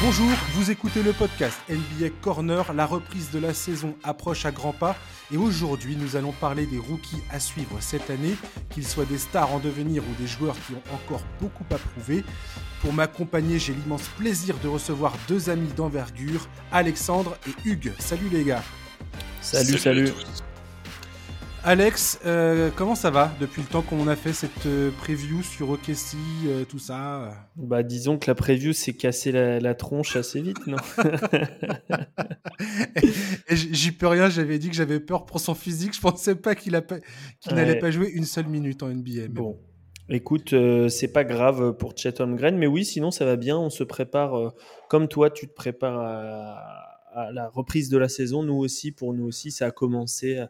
Bonjour, vous écoutez le podcast NBA Corner, la reprise de la saison approche à grands pas et aujourd'hui nous allons parler des rookies à suivre cette année, qu'ils soient des stars en devenir ou des joueurs qui ont encore beaucoup à prouver. Pour m'accompagner, j'ai l'immense plaisir de recevoir deux amis d'envergure, Alexandre et Hugues. Salut les gars. Salut, salut. Alex, euh, comment ça va depuis le temps qu'on a fait cette euh, preview sur OKC, euh, tout ça? Bah disons que la preview s'est cassé la, tronche assez vite, non? J'y peux rien, j'avais dit que j'avais peur pour son physique, je pensais pas qu'il n'allait pas jouer une seule minute en NBA. bon. Écoute, c'est pas grave pour Chet Holmgren, mais oui, sinon ça va bien. On se prépare, comme toi, tu te prépares à, la reprise de la saison. Nous aussi, pour nous aussi, ça a commencé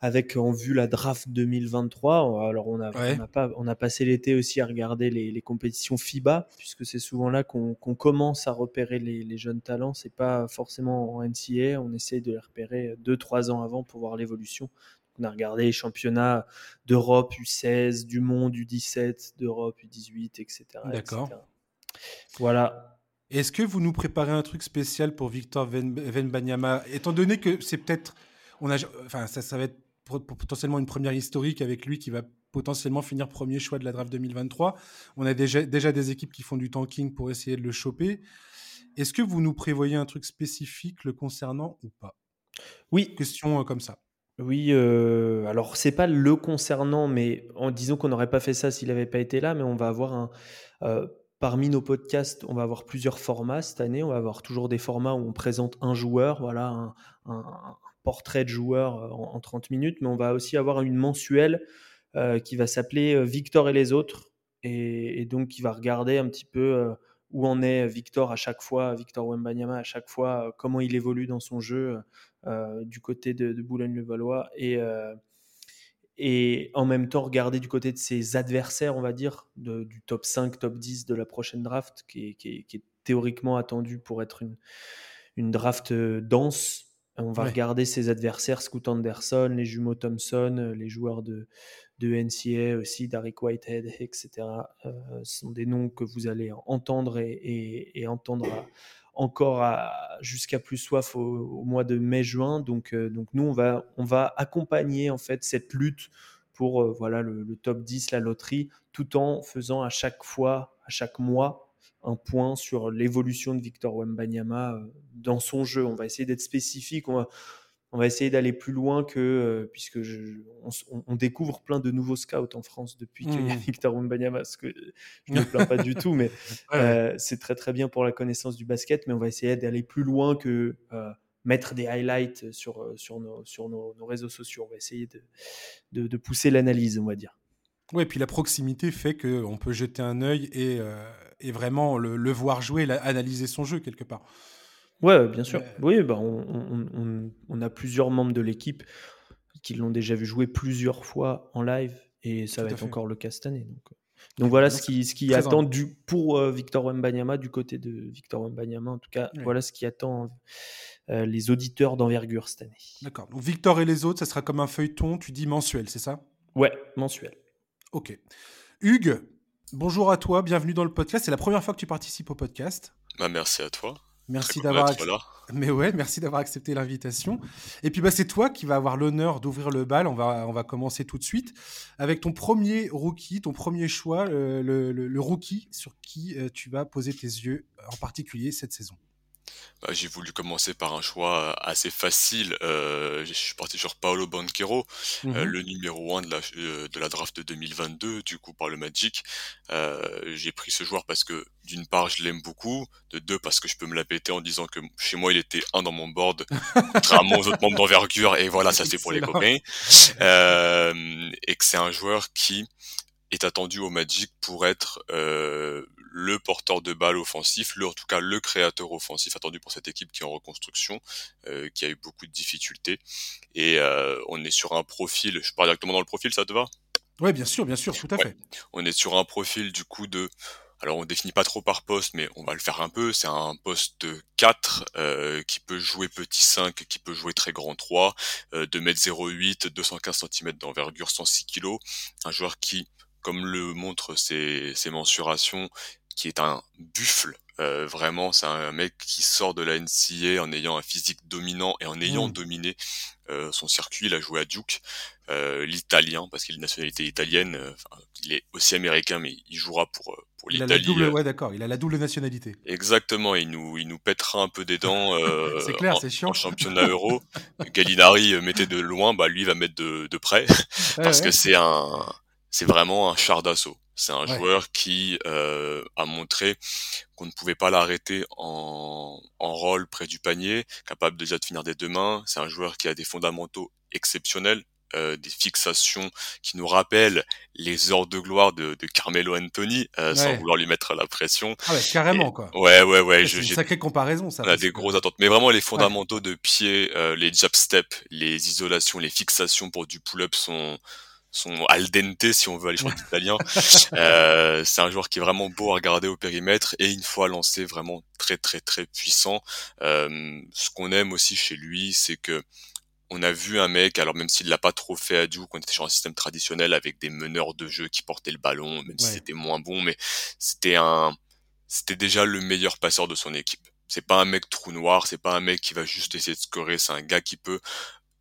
avec en vue la draft 2023. Alors on a, on a, pas, on a passé l'été aussi à regarder les, les compétitions FIBA, puisque c'est souvent là qu'on commence à repérer les, les, jeunes talents. C'est pas forcément en NCA, on essaie de les repérer deux trois ans avant pour voir l'évolution. On a regardé les championnats d'Europe U16, du monde U17, d'Europe U18, etc. D'accord. Voilà. Est-ce que vous nous préparez un truc spécial pour Victor Venbanyama, étant donné que c'est peut-être, on a, enfin ça, ça va être potentiellement une première historique avec lui qui va potentiellement finir premier choix de la draft 2023. On a déjà, déjà des équipes qui font du tanking pour essayer de le choper. Est-ce que vous nous prévoyez un truc spécifique le concernant ou pas? Oui. Question euh, comme ça. Oui, euh, alors c'est pas le concernant, mais en disant qu'on n'aurait pas fait ça s'il n'avait pas été là, mais on va avoir un. Euh, parmi nos podcasts, on va avoir plusieurs formats cette année. On va avoir toujours des formats où on présente un joueur, voilà, un, portrait de joueur euh, en, 30 minutes, mais on va aussi avoir une mensuelle euh, qui va s'appeler euh, Victor et les autres, et, donc qui va regarder un petit peu où en est Victor à chaque fois, Victor Wembanyama à chaque fois, comment il évolue dans son jeu du côté de, Boulogne-le-Valois, et, en même temps regarder du côté de ses adversaires, on va dire, du top 5, top 10 de la prochaine draft, qui est, théoriquement attendu pour être une draft dense, on va regarder ses adversaires, Scoot Anderson, les jumeaux Thompson, euh, les joueurs de, de NCA aussi, Derek Whitehead, etc. Euh, ce sont des noms que vous allez entendre et, entendre encore jusqu'à plus soif au, mois de mai-juin. Donc, euh, donc nous, on va, on va accompagner en fait cette lutte pour voilà le, le, top 10, la loterie, tout en faisant à chaque fois, à chaque mois, un point sur l'évolution de Victor Wembanyama euh, dans son jeu. On va essayer d'être spécifique, on va, essayer d'aller plus loin que, euh, puisque on, découvre plein de nouveaux scouts en France depuis qu'il y a mmh. Victor Wembanyama, ce que je ne me plains pas du tout, mais euh, c'est très très bien pour la connaissance du basket, mais on va essayer d'aller plus loin que mettre des highlights sur, sur, nos, sur nos, réseaux sociaux. On va essayer de, de, pousser l'analyse, on va dire. Oui, et puis la proximité fait qu'on peut jeter un œil et, et vraiment le, voir jouer, analyser son jeu quelque part. Ouais, bien sûr. Oui, bah on, a plusieurs membres de l'équipe qui l'ont déjà vu jouer plusieurs fois en live et ça va être encore le cas cette année. Donc, euh. voilà ce qui, ce qui attend du, pour euh, Victor Wembanyama, du côté de Victor Wembanyama en tout cas, voilà ce qui attend euh, les auditeurs d'envergure cette année. D'accord. Donc Victor et les autres, ça sera comme un feuilleton, tu dis mensuel, c'est ça? Ouais, mensuel. Ok. Hugues, Bonjour à toi, bienvenue dans le podcast. C'est la première fois que tu participes au podcast. Bah, merci à toi. Merci d'avoir Mais ouais, merci d'avoir accepté l'invitation. Et puis bah c'est toi qui vas avoir l'honneur d'ouvrir le bal. On va on va commencer tout de suite avec ton premier rookie, ton premier choix, le, le, rookie sur qui euh, tu vas poser tes yeux en particulier cette saison. Bah, j'ai voulu commencer par un choix assez facile. Euh, je suis parti sur Paolo Banquero, euh, mmh le numéro 1 de la, euh, de la draft de 2022, du coup par le Magic. j'ai pris ce joueur parce que d'une part je l'aime beaucoup, de deux parce que je peux me la péter en disant que chez moi il était un dans mon board, contrairement aux autres membres d'envergure, et voilà ça c'est pour les copains. et que c'est un joueur qui est attendu au Magic pour être euh, le porteur de balle offensif, le, en tout cas le créateur offensif attendu pour cette équipe qui est en reconstruction, euh, qui a eu beaucoup de difficultés. Et euh, on est sur un profil, je pars directement dans le profil, ça te va? Oui, bien sûr, bien sûr, tout à fait. On est sur un profil du coup de... Alors on définit pas trop par poste, mais on va le faire un peu. C'est un poste 4 euh, qui peut jouer petit 5, qui peut jouer très grand 3, euh, 2m08, 215 cm d'envergure, 106 kg. Un joueur qui comme le montrent ses, ses mensurations, qui est un buffle Euh, vraiment, c'est un mec qui sort de la NCA en ayant un physique dominant et en ayant mmh. dominé euh, son circuit. Il a joué à Duke, euh, l'italien, parce qu'il a une nationalité italienne. il est aussi américain, mais il jouera pour pour l'Italie. Ouais, d'accord. Il a la double nationalité. Exactement. Il nous il nous pètera un peu des dents. c'est clair, c'est chiant. En championnat euro, Gallinari mettait de loin, bah lui va mettre de de près, parce que c'est un c'est vraiment un char d'assaut. C'est un joueur qui euh, a montré qu'on ne pouvait pas l'arrêter en, en rôle près du panier, capable déjà de finir des deux mains. C'est un joueur qui a des fondamentaux exceptionnels, euh, des fixations qui nous rappellent les heures de gloire de, de Carmelo Anthony, euh, sans vouloir lui mettre la pression. Ah ouais, carrément quoi. Ouais, ouais, ouais. C'est une sacrée comparaison ça. On a des grosses attentes, mais vraiment les fondamentaux de pied, euh, les jab steps, les isolations, les fixations pour du pull-up sont son al dente si on veut aller sur l'italien. euh, c'est un joueur qui est vraiment beau à regarder au périmètre et une fois lancé vraiment très très très puissant. Euh, ce qu'on aime aussi chez lui, c'est que on a vu un mec, alors même s'il l'a pas trop fait à Duke, on était sur un système traditionnel avec des meneurs de jeu qui portaient le ballon, même si c'était moins bon, mais c'était un, c'était déjà le meilleur passeur de son équipe. C'est pas un mec trou noir, c'est pas un mec qui va juste essayer de scorer, c'est un gars qui peut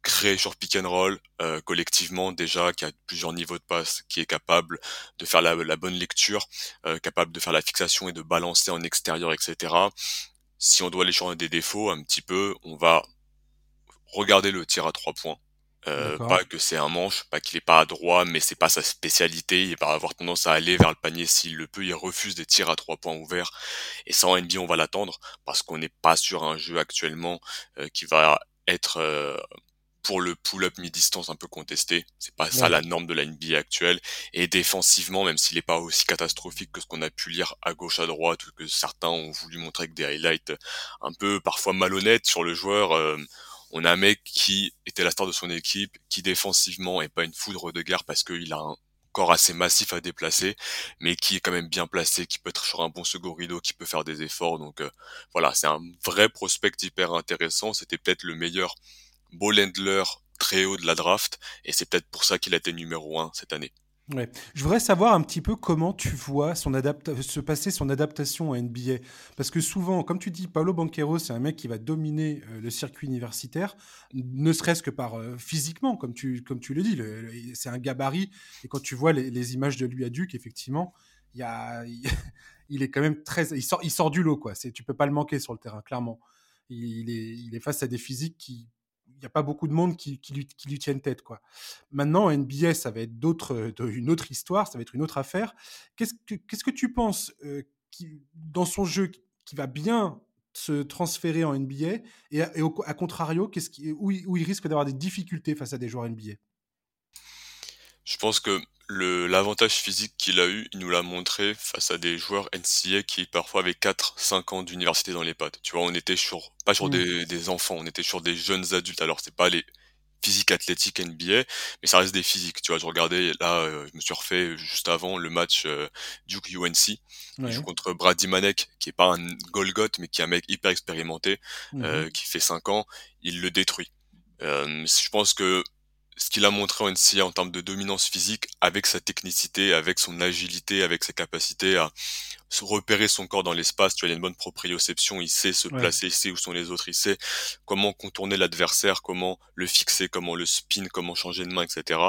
créer sur pick and roll euh, collectivement déjà qui a plusieurs niveaux de passe qui est capable de faire la, bonne lecture euh, capable de faire la fixation et de balancer en extérieur etc si on doit aller sur des défauts un petit peu on va regarder le tir à trois points euh, pas que c'est un manche, pas qu'il est pas à droit, mais c'est pas sa spécialité. Il va avoir tendance à aller vers le panier s'il le peut. Il refuse des tirs à trois points ouverts. Et en NBA, on va l'attendre parce qu'on n'est pas sur un jeu actuellement qui va être pour le pull-up mi-distance un peu contesté. C'est pas ça la norme de la NBA actuelle. Et défensivement, même s'il est pas aussi catastrophique que ce qu'on a pu lire à gauche, à droite, ou que certains ont voulu montrer avec des highlights un peu parfois malhonnêtes sur le joueur, euh, on a un mec qui était la star de son équipe, qui défensivement est pas une foudre de guerre parce qu'il a un corps assez massif à déplacer, mais qui est quand même bien placé, qui peut être sur un bon second rideau, qui peut faire des efforts. Donc euh, voilà, c'est un vrai prospect hyper intéressant. C'était peut-être le meilleur Bolendler très haut de la draft, et c'est peut-être pour ça qu'il a été numéro 1 cette année. Ouais. Je voudrais savoir un petit peu comment tu vois son se passer son adaptation à NBA. Parce que souvent, comme tu dis, Paolo Banquero, c'est un mec qui va dominer euh, le circuit universitaire, ne serait-ce que par euh, physiquement, comme tu, comme tu le dis. c'est un gabarit. Et quand tu vois les, images de lui à Duke, effectivement, il, est quand même très. Il sort, il sort du lot, quoi. Tu peux pas le manquer sur le terrain, clairement. Il est, il est face à des physiques qui, n'y a pas beaucoup de monde qui, lui, qui, tiennent tête. Quoi. Maintenant, NBA, ça va être d'autres, une autre histoire, ça va être une autre affaire. Qu'est-ce que, tu penses euh, dans son jeu qui va bien se transférer en NBA et, à contrario, où il risque d'avoir des difficultés face à des joueurs NBA Je pense que le l'avantage physique qu'il a eu, il nous l'a montré face à des joueurs NCA qui parfois avaient 4-5 ans d'université dans les pattes. Tu vois, on était sur pas sur mmh. des, des, enfants, on était sur des jeunes adultes. Alors c'est pas les physiques athlétiques NBA, mais ça reste des physiques. Tu vois, je regardais là, euh, je me suis refait juste avant le match euh, Duke UNC. Il joue contre Brady Manek, qui est pas un Golgoth, mais qui est un mec hyper expérimenté, mmh euh, qui fait 5 ans. Il le détruit. Euh, je pense que ce qu'il a montré en NCA en termes de dominance physique, avec sa technicité, avec son agilité, avec sa capacité à se repérer son corps dans l'espace. Tu vois, il a une bonne proprioception, il sait se placer, il sait où sont les autres, il sait comment contourner l'adversaire, comment le fixer, comment le spin, comment changer de main, etc.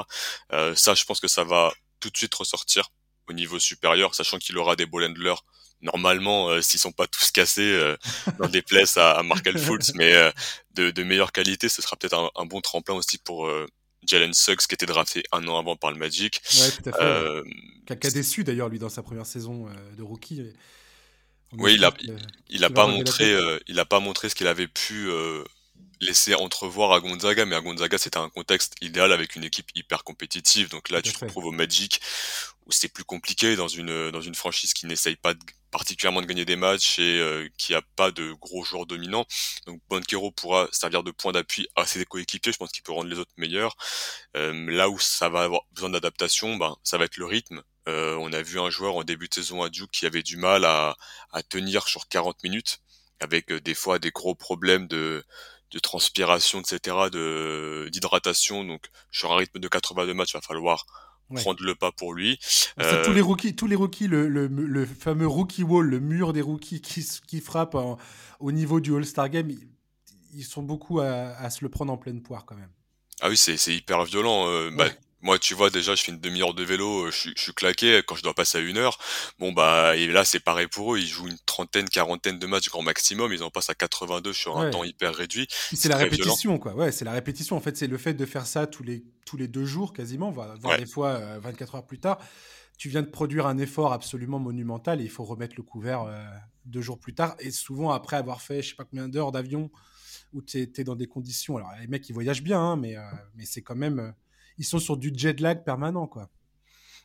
Euh, ça, je pense que ça va tout de suite ressortir au niveau supérieur, sachant qu'il aura des ball handlers normalement, euh, s'ils sont pas tous cassés euh, dans des places à, à Markel Fultz, mais euh, de, de, meilleure qualité, ce sera peut-être un, un, bon tremplin aussi pour euh, Jalen Suggs qui était drafté un an avant par le Magic. Ouais, tout à fait. Euh, qui, a, déçu d'ailleurs lui dans sa première saison euh, de rookie. oui, il a, il, a pas montré, euh, il a pas montré ce qu'il avait pu euh, laisser entrevoir à Gonzaga, mais à Gonzaga c'était un contexte idéal avec une équipe hyper compétitive. Donc là, tu te retrouves au Magic où c'est plus compliqué dans une dans une franchise qui n'essaye pas de particulièrement de gagner des matchs et euh, qui a pas de gros joueurs dominants. Donc Banquero pourra servir de point d'appui à ses coéquipiers, je pense qu'il peut rendre les autres meilleurs. Euh, là où ça va avoir besoin d'adaptation, ben, ça va être le rythme. Euh, on a vu un joueur en début de saison à Duke qui avait du mal à, à tenir sur 40 minutes, avec des fois des gros problèmes de, de transpiration, etc., de d'hydratation. Donc sur un rythme de 82 matchs, il va falloir prendre le pas pour lui. Tous les rookies, tous les rookies le, le, le, fameux rookie wall, le mur des rookies qui, qui frappe au niveau du All-Star Game, ils, sont beaucoup à, se le prendre en pleine poire quand même. Ah oui, c'est hyper violent. Bah, moi, tu vois, déjà, je fais une demi-heure de vélo, euh, je, je, suis claqué quand je dois passer à une heure. Bon, bah, et là, c'est pareil pour eux. Ils jouent une trentaine, quarantaine de matchs grand maximum. Ils en passent à 82 sur un temps hyper réduit. C'est la répétition, quoi. Ouais, c'est la répétition. En fait, c'est le fait de faire ça tous les, tous les deux jours, quasiment, voire des fois 24 euh, heures plus tard. Tu viens de produire un effort absolument monumental et il faut remettre le couvert euh, deux jours plus tard. Et souvent, après avoir fait, je sais pas combien d'heures d'avion, où tu es, dans des conditions. Alors, les mecs, ils voyagent bien, hein, mais, mais c'est quand même ils sont sur du jet lag permanent, quoi.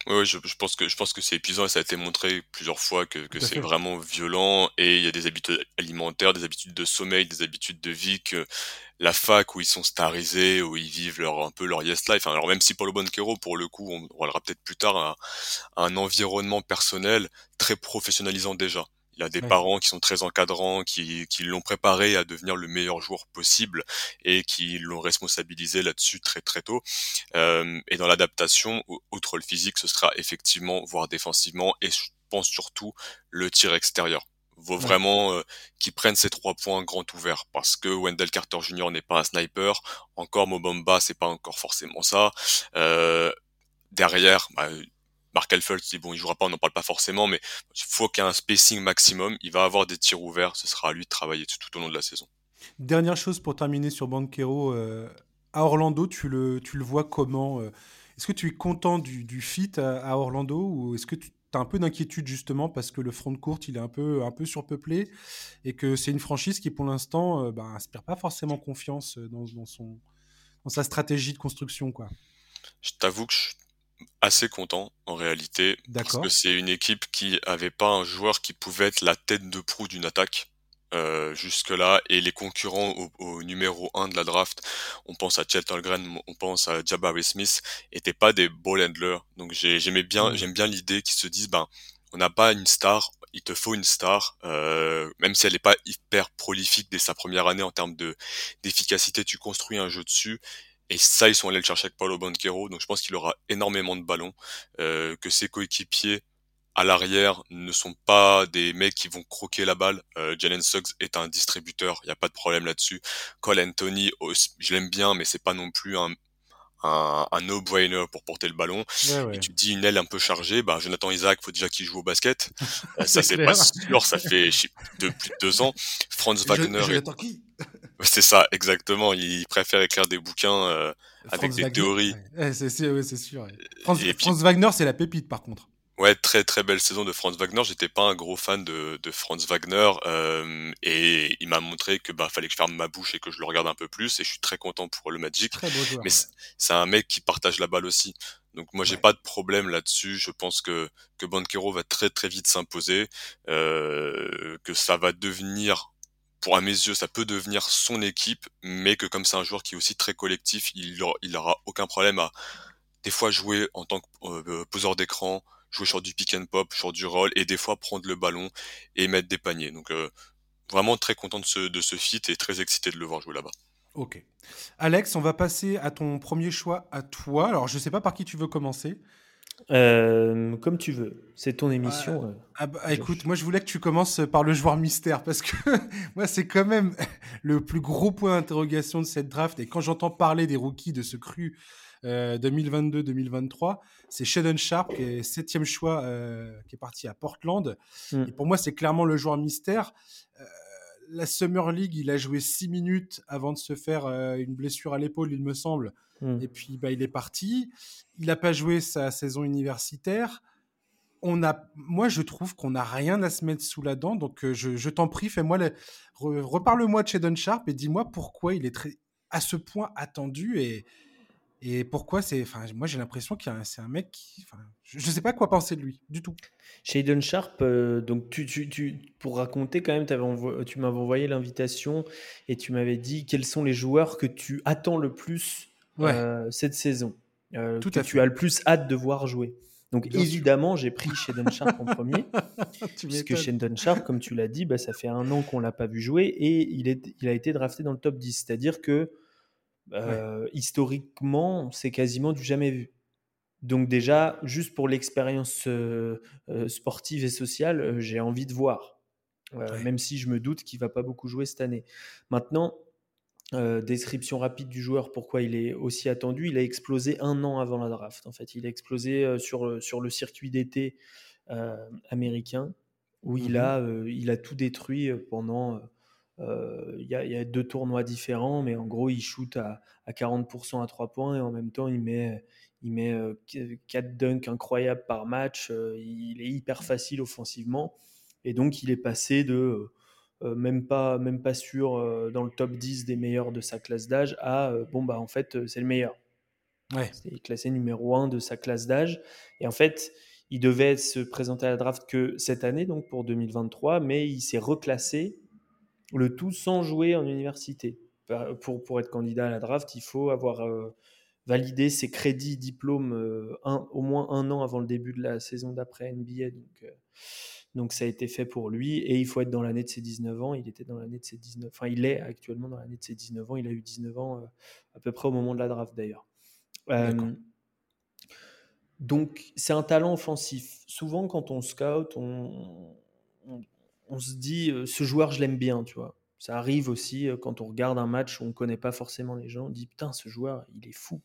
Oui, je, pense que je pense que c'est épuisant et ça a été montré plusieurs fois que, que c'est vraiment violent et il y a des habitudes alimentaires, des habitudes de sommeil, des habitudes de vie que la fac où ils sont starisés, où ils vivent leur un peu leur yes life. Alors même si Paulo Banquero, pour le coup, on, on peut-être plus tard, a un environnement personnel très professionnalisant déjà. Il a des parents qui sont très encadrants, qui, qui l'ont préparé à devenir le meilleur joueur possible et qui l'ont responsabilisé là-dessus très très tôt. Euh, et dans l'adaptation, outre le physique, ce sera effectivement, voire défensivement, et je pense surtout le tir extérieur vaut vraiment euh, qu'ils prennent ces trois points grand ouverts parce que Wendell Carter Jr. n'est pas un sniper, encore Mobamba c'est pas encore forcément ça. Euh, derrière, bah, Mark Elfeld, bon, il jouera pas, on n'en parle pas forcément, mais il faut qu'il y ait un spacing maximum. Il va avoir des tirs ouverts, ce sera à lui de travailler tout, au long de la saison. Dernière chose pour terminer sur Banquero, euh, à Orlando, tu le, tu le vois comment euh, Est-ce que tu es content du, du fit à, Orlando ou est-ce que tu as un peu d'inquiétude justement parce que le front de courte il est un peu, un peu surpeuplé et que c'est une franchise qui pour l'instant euh, bah, inspire pas forcément confiance dans, dans, son, dans sa stratégie de construction quoi? Je t'avoue que je assez content en réalité parce que c'est une équipe qui avait pas un joueur qui pouvait être la tête de proue d'une attaque euh, jusque là et les concurrents au, numéro 1 de la draft on pense à Chet Holmgren on pense à Jabari Smith étaient pas des ball handlers. Donc j'aimais bien mmh. j'aime bien l'idée qu'ils se disent ben on n'a pas une star il te faut une star, euh, même si elle n'est pas hyper prolifique dès sa première année en termes de d'efficacité, tu construis un jeu dessus et ça, ils sont allés le chercher avec Paulo Banquero. Donc je pense qu'il aura énormément de ballons. Euh, que ses coéquipiers à l'arrière ne sont pas des mecs qui vont croquer la balle. Euh, Jalen Suggs est un distributeur, il n'y a pas de problème là-dessus. Cole Anthony, oh, je l'aime bien, mais c'est pas non plus un, un, un no-brainer pour porter le ballon. Et tu dis une aile un peu chargée, bah Jonathan Isaac, faut déjà qu'il joue au basket. Euh, ça c'est pas sûr, ça fait de plus de deux ans. Franz Wagner. C'est ça, exactement. Il préfère écrire des bouquins euh, avec des théories. c'est sûr. Franz, Wagner, c'est la pépite, par contre. Ouais, très très belle saison de Franz Wagner. J'étais pas un gros fan de, de Franz Wagner euh, et il m'a montré que bah fallait que je ferme ma bouche et que je le regarde un peu plus. Et je suis très content pour le Magic. Très beau joueur, Mais c'est un mec qui partage la balle aussi. Donc moi j'ai pas de problème là-dessus. Je pense que que Banquero va très très vite s'imposer, euh, que ça va devenir pour à mes yeux, ça peut devenir son équipe, mais que comme c'est un joueur qui est aussi très collectif, il aura, aucun problème à des fois jouer en tant que euh, poseur d'écran, jouer sur du pick and pop, sur du roll, et des fois prendre le ballon et mettre des paniers. Donc euh, vraiment très content de ce, de ce fit et très excité de le voir jouer là-bas. Ok. Alex, on va passer à ton premier choix à toi. Alors je ne sais pas par qui tu veux commencer. Euh, comme tu veux, c'est ton émission. Euh, ah bah, écoute, moi je voulais que tu commences par le joueur mystère parce que moi c'est quand même le plus gros point d'interrogation de cette draft. Et quand j'entends parler des rookies de ce cru 2022-2023, c'est Sheldon Sharp qui est septième choix, euh, qui est parti à Portland. Mm. Et pour moi c'est clairement le joueur mystère. La Summer League, il a joué six minutes avant de se faire une blessure à l'épaule, il me semble. Mm. Et puis, bah, il est parti. Il n'a pas joué sa saison universitaire. On a, moi, je trouve qu'on n'a rien à se mettre sous la dent. Donc, euh, je, t'en prie, fais-moi reparle-moi de Shadon Sharp et dis-moi pourquoi il est très, à ce point attendu et, et pourquoi c'est. Enfin, moi, j'ai l'impression que c'est un mec qui. je ne sais pas quoi penser de lui, du tout. Shadon Sharp, euh, donc tu, tu, tu, pour raconter quand même, tu m'avais envoyé l'invitation et tu m'avais dit quels sont les joueurs que tu attends le plus euh, cette saison, euh, Tout que tu as le plus hâte de voir jouer. Donc évidemment, j'ai pris Sheldon Sharp en premier, puisque Sheldon Sharp, comme tu l'as dit, bah, ça fait un an qu'on l'a pas vu jouer et il, est, il a été drafté dans le top 10. C'est-à-dire que euh, historiquement, c'est quasiment du jamais vu. Donc déjà, juste pour l'expérience sportive et sociale, j'ai envie de voir. Même si je me doute qu'il va pas beaucoup jouer cette année. Maintenant, description rapide du joueur, pourquoi il est aussi attendu. Il a explosé un an avant la draft. En fait, il a explosé sur, sur le circuit d'été américain où il, mmh a, il a tout détruit pendant il y, a deux tournois différents, mais en gros, il shoot à, 40% à 3 points et en même temps, il met, il met 4 dunks incroyables par match. il est hyper facile offensivement. Et donc, il est passé de même, pas, même pas sûr dans le top 10 des meilleurs de sa classe d'âge à bon, bah en fait, c'est le meilleur. Ouais. C'est classé numéro 1 de sa classe d'âge. Et en fait, il devait se présenter à la draft que cette année, donc pour 2023, mais il s'est reclassé le tout sans jouer en université. Pour, pour être candidat à la draft, il faut avoir euh, validé ses crédits, diplômes euh, un, au moins un an avant le début de la saison d'après NBA. Donc, euh, donc ça a été fait pour lui et il faut être dans l'année de ses 19 ans. Il était dans l'année de ses 19 Enfin, il est actuellement dans l'année de ses 19 ans. Il a eu 19 ans à peu près au moment de la draft d'ailleurs. donc c'est un talent offensif. Souvent quand on scout, on, on se dit, ce joueur, je l'aime bien, tu vois. Ça arrive aussi quand on regarde un match où on ne connaît pas forcément les gens, on dit, putain, ce joueur, il est fou.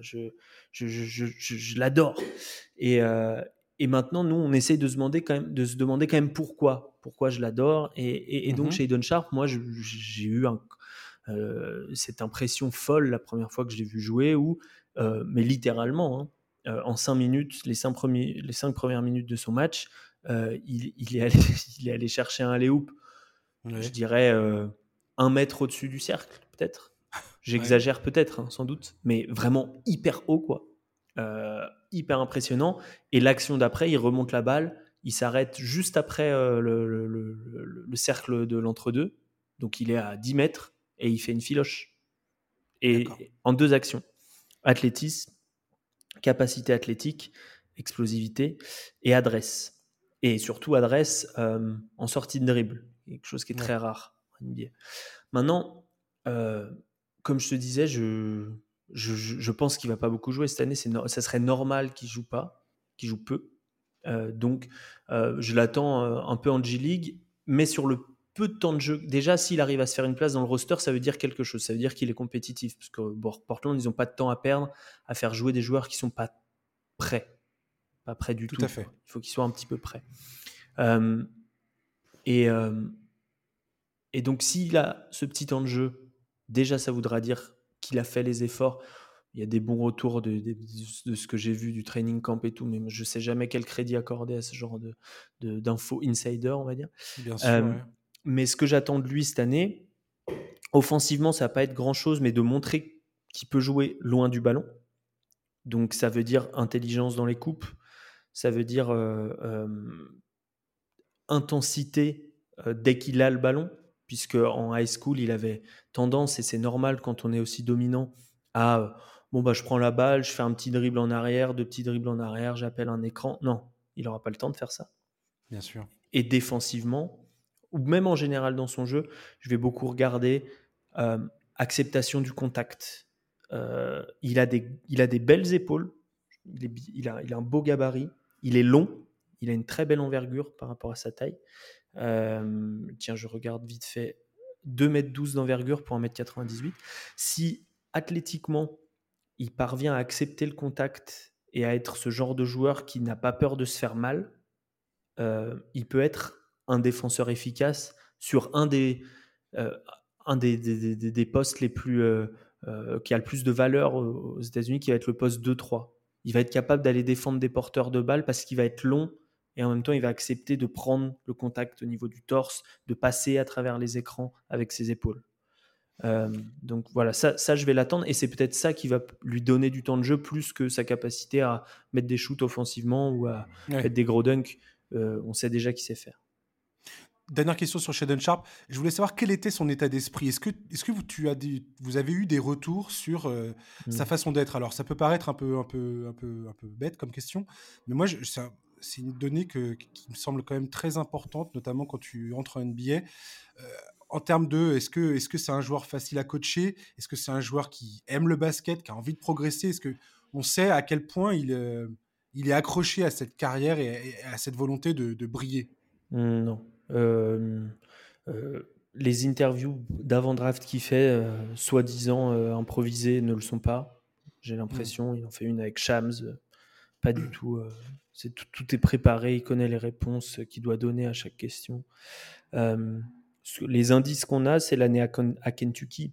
je, je, l'adore. Et, et maintenant, nous, on essaye de se demander quand même, de se demander quand même pourquoi, pourquoi je l'adore. Et, donc, mmh chez Eden Sharp, moi, j'ai eu cette impression folle la première fois que je l'ai vu jouer, où, mais littéralement, hein, en cinq minutes, les cinq, premiers, les cinq premières minutes de son match, euh, il, est allé, il est allé chercher un alley-hoop, je dirais euh, un mètre au-dessus du cercle, peut-être. J'exagère peut-être, hein, sans doute, mais vraiment hyper haut, quoi. Euh, hyper impressionnant. Et l'action d'après, il remonte la balle, il s'arrête juste après le, le, cercle de l'entre-deux, donc il est à 10 mètres, et il fait une filoche. Et en deux actions. Athlétisme, capacité athlétique, explosivité et adresse et surtout adresse euh, en sortie de dribble, quelque chose qui est très rare Maintenant, euh, comme je te disais, je, je, pense qu'il va pas beaucoup jouer cette année. C'est ça serait normal qu'il joue pas, qu'il joue peu. Euh, donc, je l'attends un peu en G-League, mais sur le peu de temps de jeu. Déjà, s'il arrive à se faire une place dans le roster, ça veut dire quelque chose. Ça veut dire qu'il est compétitif. Parce que Portland, ils n'ont pas de temps à perdre à faire jouer des joueurs qui sont pas prêts pas prêt du tout. Tout à fait. Il faut qu'il soit un petit peu prêt. Euh, et, euh, et donc, s'il a ce petit temps de jeu, déjà, ça voudra dire qu'il a fait les efforts. Il y a des bons retours de, de, ce que j'ai vu du training camp et tout, mais je ne sais jamais quel crédit accorder à ce genre d'infos de, insider, on va dire. Bien sûr, euh, Mais ce que j'attends de lui cette année, offensivement, ça va pas être grand-chose, mais de montrer qu'il peut jouer loin du ballon. Donc ça veut dire intelligence dans les coupes, ça veut dire intensité dès qu'il a le ballon, puisque en high school, il avait tendance, et c'est normal quand on est aussi dominant, à bon, bah, je prends la balle, je fais un petit dribble en arrière, deux petits dribbles en arrière, j'appelle un écran. Non, il n'aura pas le temps de faire ça. Bien sûr. Et défensivement, ou même en général dans son jeu, je vais beaucoup regarder acceptation du contact. il, a des, il a des belles épaules, il, a, il a un beau gabarit, il est long, il a une très belle envergure par rapport à sa taille. Euh, tiens, je regarde vite fait. 2m12 d'envergure pour 1m98. Si athlétiquement, il parvient à accepter le contact et à être ce genre de joueur qui n'a pas peur de se faire mal, euh, il peut être un défenseur efficace sur un des, euh, postes les plus, qui a le plus de valeur aux États-Unis, qui va être le poste 2-3 il va être capable d'aller défendre des porteurs de balles parce qu'il va être long et en même temps il va accepter de prendre le contact au niveau du torse, de passer à travers les écrans avec ses épaules. Euh, donc voilà, ça, ça je vais l'attendre et c'est peut-être ça qui va lui donner du temps de jeu plus que sa capacité à mettre des shoots offensivement ou à mettre des gros dunks. Euh, on sait déjà qu'il sait faire. Dernière question sur Shaden Sharp. Je voulais savoir quel était son état d'esprit. Est-ce que, est que vous, tu as vous avez eu des retours sur euh, sa mmh. façon d'être? Alors, ça peut paraître un peu, un, peu, un, peu, un peu bête comme question, mais moi, c'est une donnée que, qui me semble quand même très importante, notamment quand tu entres en NBA. Euh, en termes de, est-ce que c'est -ce c'est un joueur facile à coacher? Est-ce que c'est un joueur qui aime le basket, qui a envie de progresser? Est-ce que on sait à quel point il, euh, il est accroché à cette carrière et, à cette volonté de, briller? Mmh, non. Euh, les interviews d'avant-draft qu'il fait, soi-disant improvisées, ne le sont pas. J'ai l'impression, il en fait une avec Shams, pas du tout. c'est tout, tout, est préparé, il connaît les réponses qu'il doit donner à chaque question. les indices qu'on a, c'est l'année à, à, Kentucky,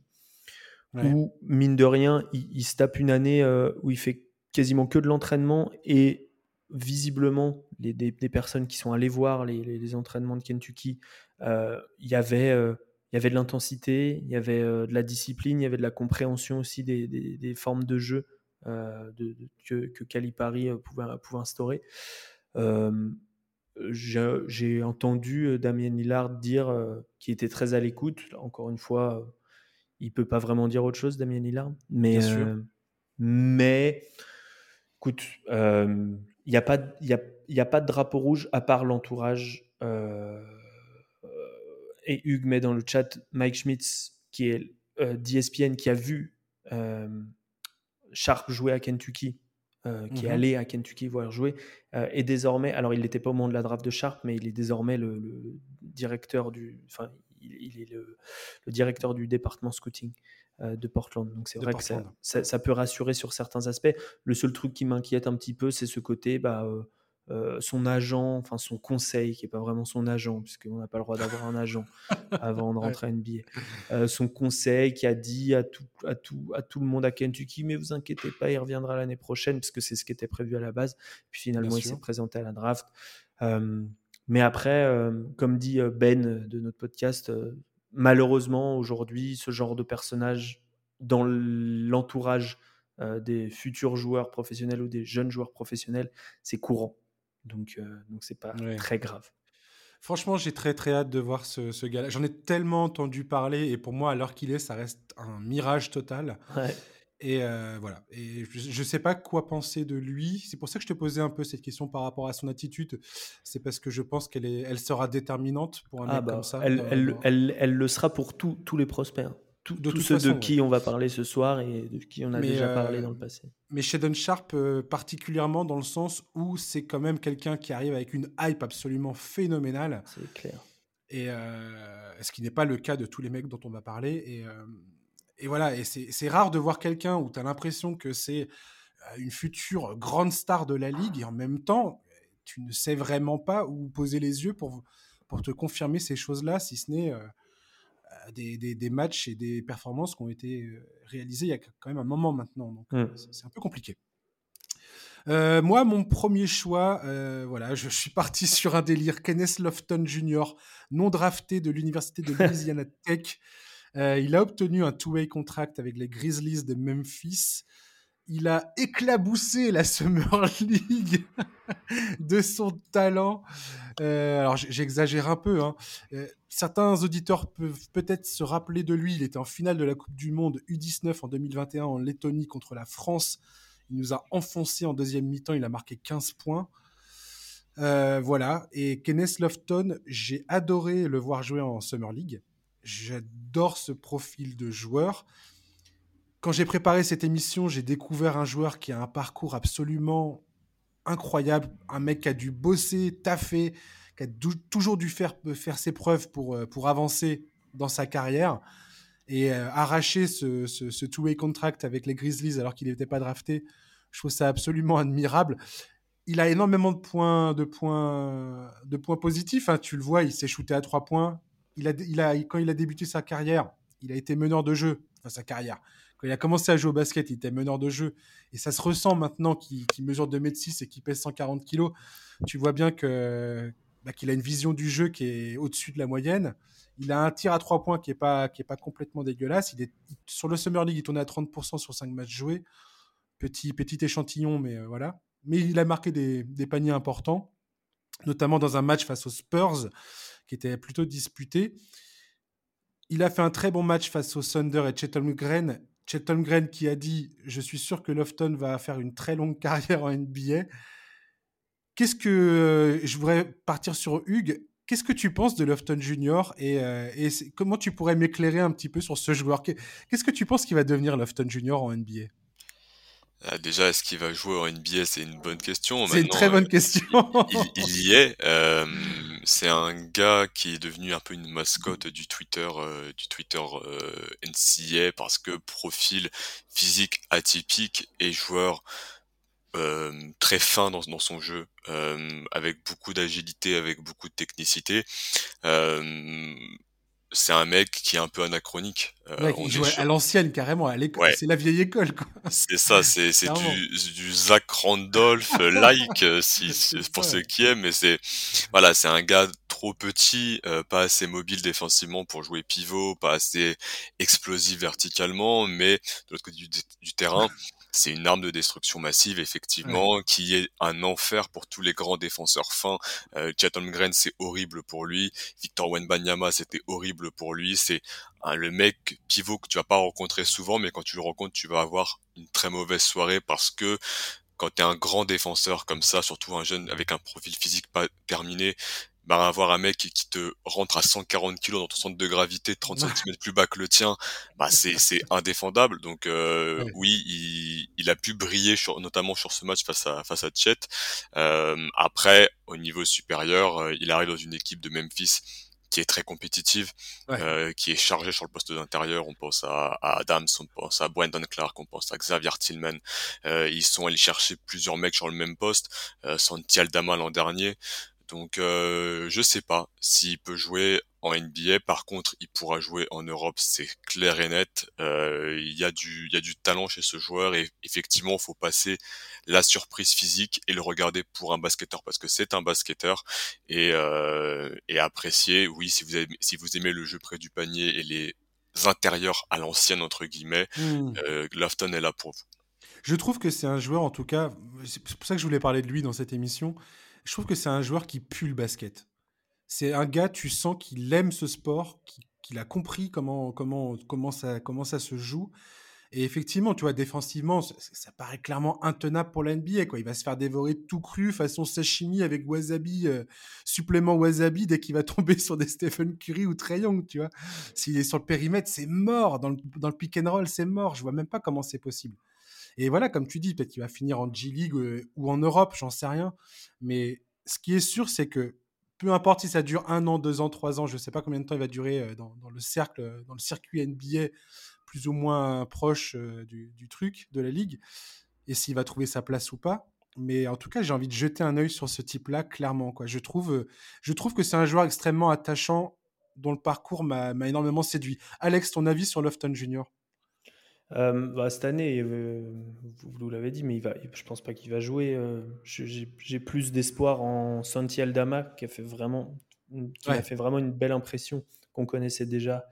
où, mine de rien, il, se tape une année où il fait quasiment que de l'entraînement et visiblement, les, des, personnes qui sont allées voir les, entraînements de Kentucky, il y avait il y avait de l'intensité, il y avait de la discipline, il y avait de la compréhension aussi des, des formes de jeu euh, de, que, que, Calipari euh, pouvait, pouvait instaurer. Euh, j'ai entendu Damien Lillard dire qu'il était très à l'écoute. Encore une fois, il peut pas vraiment dire autre chose, Damien Lillard. Mais, mais écoute, il n'y a, pas, y a, y a pas de drapeau rouge à part l'entourage. et Hugues met dans le chat Mike Schmitz, qui est d'ESPN, qui a vu Sharp jouait à Kentucky, euh, qui est mhm. allé à Kentucky voir jouer, euh, et désormais, alors il n'était pas au moment de la draft de Sharp, mais il est désormais le, directeur du, enfin, il, est le, directeur du département scouting euh, de Portland. Donc c'est vrai que ça, peut rassurer sur certains aspects. Le seul truc qui m'inquiète un petit peu, c'est ce côté, bah, euh, son agent, enfin son conseil, qui n'est pas vraiment son agent, puisqu'on n'a pas le droit d'avoir un agent avant de rentrer à NBA. Euh, son conseil qui a dit à tout, à, tout, à tout le monde à Kentucky, mais vous inquiétez pas, il reviendra l'année prochaine, puisque c'est ce qui était prévu à la base. Puis finalement, il s'est présenté à la draft. Euh, mais après, comme dit Ben de notre podcast, malheureusement, aujourd'hui, ce genre de personnage dans l'entourage des futurs joueurs professionnels ou des jeunes joueurs professionnels, c'est courant. Donc, euh, donc c'est pas très grave. Franchement, j'ai très très hâte de voir ce, ce gars-là. J'en ai tellement entendu parler et pour moi, à l'heure qu'il est, ça reste un mirage total. Et euh, voilà. Et je ne sais pas quoi penser de lui. C'est pour ça que je te posais un peu cette question par rapport à son attitude. C'est parce que je pense qu'elle elle sera déterminante pour un ah mec bah, comme ça. Elle, elle, elle, elle, le sera pour tous les prospects. Hein de tous ceux de qui on va parler ce soir et de qui on a déjà parlé euh, dans le passé. Mais Shadon Sharp, euh, particulièrement dans le sens où c'est quand même quelqu'un qui arrive avec une hype absolument phénoménale. C'est clair. Et ce qui n'est pas le cas de tous les mecs dont on va parler. Et, et voilà, et c'est rare de voir quelqu'un où tu as l'impression que c'est une future grande star de la ligue et en même temps, tu ne sais vraiment pas où poser les yeux pour, pour te confirmer ces choses-là, si ce n'est des, matchs et des performances qui ont été réalisées il y a quand même un moment maintenant. Donc, mmh. c'est un peu compliqué. Euh, moi, mon premier choix, voilà, je, suis parti sur un délire. Kenneth Lofton Jr., non drafté de l'université de Louisiana Tech. Il a obtenu un two-way contract avec les Grizzlies de Memphis il a éclaboussé la Summer League de son talent. Euh, alors j'exagère un peu. Hein. Euh, certains auditeurs peuvent peut-être se rappeler de lui. Il était en finale de la Coupe du Monde U19 en 2021 en Lettonie contre la France. Il nous a enfoncé en deuxième mi-temps. Il a marqué 15 points. Euh, voilà. Et Kenneth Lofton, j'ai adoré le voir jouer en Summer League. J'adore ce profil de joueur quand j'ai préparé cette émission, j'ai découvert un joueur qui a un parcours absolument incroyable, un mec qui a dû bosser, taffer, qui a toujours dû faire, faire ses preuves pour, euh, pour avancer dans sa carrière et euh, arracher ce, ce, two-way contract avec les Grizzlies alors qu'il n'était pas drafté. Je trouve ça absolument admirable. Il a énormément de points, de points, de points positifs. Hein. Tu le vois, il s'est shooté à trois points. Quand il a débuté sa carrière, il a été meneur de jeu, enfin sa carrière il a commencé à jouer au basket, il était meneur de jeu. Et ça se ressent maintenant qu'il mesure 2m6 et qu'il pèse 140 kg. Tu vois bien bah, qu'il a une vision du jeu qui est au-dessus de la moyenne. Il a un tir à 3 points qui n'est pas, complètement dégueulasse. Sur le Summer League, il tournait à 30% sur 5 matchs joués. Petit, échantillon, mais euh, voilà. Mais il a marqué des, paniers importants, notamment dans un match face aux Spurs, qui était plutôt disputé. Il a fait un très bon match face aux Thunder et Chet Holmgren Chet Green qui a dit Je suis sûr que Lofton va faire une très longue carrière en NBA. Qu'est-ce que. Euh, je voudrais partir sur Hugues. Qu'est-ce que tu penses de Lofton Junior et, euh, comment tu pourrais m'éclairer un petit peu sur ce joueur? Qu'est-ce que tu penses qu'il va devenir Lofton Junior en NBA Ah, déjà, est-ce qu'il va jouer en NBA C'est une bonne question. C'est une très bonne question. il, y est. c'est un gars qui est devenu un peu une mascotte du Twitter, du Twitter NCA parce que profil physique atypique et joueur très fin dans, dans son jeu, avec beaucoup d'agilité, avec beaucoup de technicité. C'est un mec qui est un peu anachronique. Euh, on joue à l'ancienne carrément, à l'école. C'est la vieille école. C'est ça, c'est du, du Zach Randolph like euh, si, pour ceux qui aiment, mais c'est voilà, c'est un gars trop petit, euh, pas assez mobile défensivement pour jouer pivot, pas assez explosif verticalement, mais de l'autre côté du, du terrain, c'est une arme de destruction massive effectivement qui est un enfer pour tous les grands défenseurs fins. Euh, Chatham Green c'est horrible pour lui, Victor Wenbanyama c'était horrible pour lui, c'est le mec pivot que tu vas pas rencontrer souvent mais quand tu le rencontres tu vas avoir une très mauvaise soirée parce que quand tu es un grand défenseur comme ça, surtout un jeune avec un profil physique pas terminé, bah, avoir un mec qui te rentre à 140 kg dans ton centre de gravité 30 cm plus bas que le tien, bah c'est c'est indéfendable. Donc euh, oui, il, il, a pu briller sur, notamment sur ce match face à face à Chet. Euh, après, au niveau supérieur, euh, il arrive dans une équipe de Memphis qui est très compétitive, euh, qui est chargée sur le poste d'intérieur. On pense à, à, Adams, on pense à Brandon Clark, on pense à Xavier Tillman. Euh, ils sont allés chercher plusieurs mecs sur le même poste. Euh, Santi Aldama l'an dernier. Donc euh, je sais pas s'il peut jouer en NBA. Par contre, il pourra jouer en Europe, c'est clair et net. Euh, il y a du il y a du talent chez ce joueur et effectivement, il faut passer la surprise physique et le regarder pour un basketteur parce que c'est un basketteur et euh, et apprécier. Oui, si vous aimez, si vous aimez le jeu près du panier et les intérieurs à l'ancienne entre guillemets, mmh. euh, Lofton est là pour vous. Je trouve que c'est un joueur, en tout cas, c'est pour ça que je voulais parler de lui dans cette émission je trouve que c'est un joueur qui pue le basket. C'est un gars, tu sens qu'il aime ce sport, qu'il a compris comment, comment, comment, ça, comment ça se joue. Et effectivement, tu vois, défensivement, ça, paraît clairement intenable pour la NBA. Quoi. Il va se faire dévorer tout cru, façon sashimi avec wasabi, euh, supplément wasabi, dès qu'il va tomber sur des Stephen Curry ou Trey Young, tu vois. S'il est sur le périmètre, c'est mort. Dans le, dans le pick and roll, c'est mort. Je vois même pas comment c'est possible. Et voilà, comme tu dis, peut-être qu'il va finir en G-League euh, ou en Europe, j'en sais rien. Mais ce qui est sûr, c'est que peu importe si ça dure un an, deux ans, trois ans, je ne sais pas combien de temps il va durer euh, dans, le cercle, dans le circuit NBA plus ou moins proche euh, du, truc, de la ligue, et s'il va trouver sa place ou pas. Mais en tout cas, j'ai envie de jeter un œil sur ce type-là, clairement. Quoi. Je, trouve, je trouve que c'est un joueur extrêmement attachant dont le parcours m'a énormément séduit. Alex, ton avis sur Lofton Junior? Euh, bah, cette année, euh, vous, l'avez dit, mais il va, je pense pas qu'il va jouer. Euh, j'ai plus d'espoir en Santi Aldama, qui a fait vraiment, qui a fait vraiment une belle impression qu'on connaissait déjà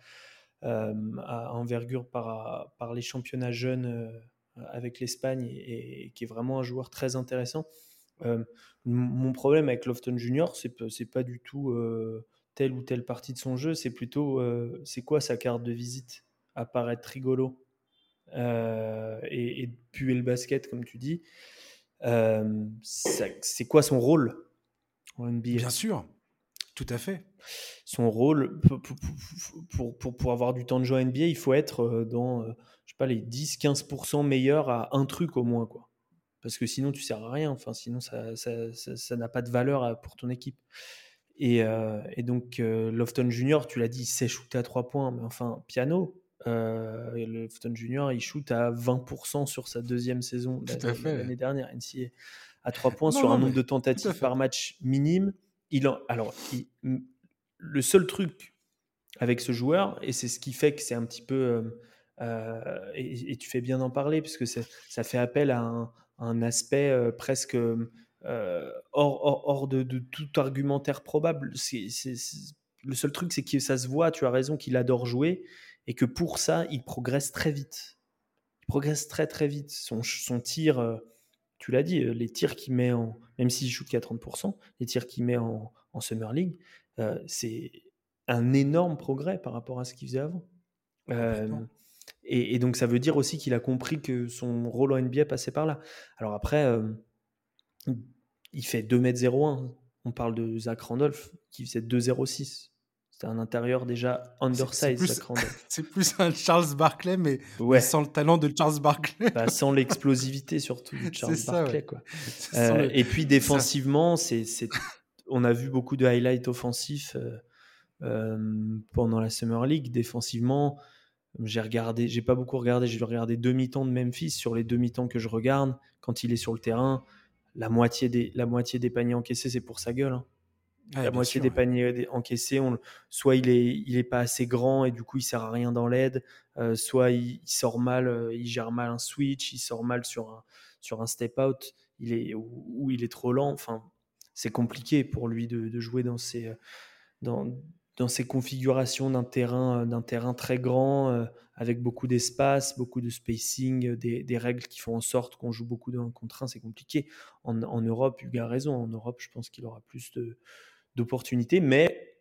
à envergure par, par les championnats jeunes avec l'Espagne et, qui est vraiment un joueur très intéressant. mon problème avec Lofton Junior, c'est pas du tout telle ou telle partie de son jeu, c'est plutôt c'est quoi sa carte de visite à paraître rigolo? Euh, et, de puer le basket, comme tu dis. Euh, c'est quoi son rôle en NBA Bien sûr, tout à fait. Son rôle, pour, pour, pour, avoir du temps de jeu en NBA, il faut être euh, dans, je sais pas, les 10-15% meilleurs à un truc au moins, quoi. Parce que sinon, tu sers à rien. Enfin, sinon, ça n'a ça, ça, pas de valeur pour ton équipe. Et, et donc, Lofton Junior, tu l'as dit, il sait shooter à 3 points, mais enfin, piano, euh, le Fton Junior, il shoot à 20% sur sa deuxième saison l'année dernière, à 3 points sur un nombre de tentatives par match minime. Il alors, le seul truc avec ce joueur, et c'est ce qui fait que c'est un petit peu. Euh, euh, et, tu fais bien d'en parler, puisque ça fait appel à un, aspect presque hors, hors, de, de, tout argumentaire probable. Le seul truc, c'est que ça se voit, tu as raison, qu'il adore jouer et que pour ça, il progresse très vite. Il progresse très très vite. Son, son tir, euh, tu l'as dit, euh, les tirs qu'il met en, même s'il joue qu'à 30%, les tirs qu'il met en, en, Summer League, euh, c'est un énorme progrès par rapport à ce qu'il faisait avant. et, donc ça veut dire aussi qu'il a compris que son rôle en NBA passait par là. Alors après, il fait 2m01. On parle de Zach Randolph qui faisait 2m06. C'était un intérieur déjà undersize. C'est plus, un Charles Barkley, mais, ouais. sans le talent de Charles Barkley. Bah, sans l'explosivité surtout de Charles Barkley. Quoi. Euh, et puis défensivement, c'est, on a vu beaucoup de highlights offensifs euh, euh, pendant la Summer League. Défensivement, j'ai regardé, j'ai pas beaucoup regardé, j'ai regardé deux mi-temps de Memphis. Sur les deux mi-temps que je regarde, quand il est sur le terrain, la moitié des, la moitié des paniers encaissés, c'est pour sa gueule. Hein la moitié des paniers encaissés, on, soit il est, il est pas assez grand et du coup il sert à rien dans l'aide, euh, soit il, sort mal, euh, il gère mal un switch, il sort mal sur un, sur un step out, il est, ou, il est trop lent. Enfin, c'est compliqué pour lui de, de, jouer dans ces, euh, dans, dans ces configurations d'un terrain, d'un terrain très grand avec beaucoup d'espace, beaucoup de spacing, des, des, règles qui font en sorte qu'on joue beaucoup d'un contre un, c'est compliqué. En, en Europe, Hugo a raison. En Europe, je pense qu'il aura plus de d'opportunités, mais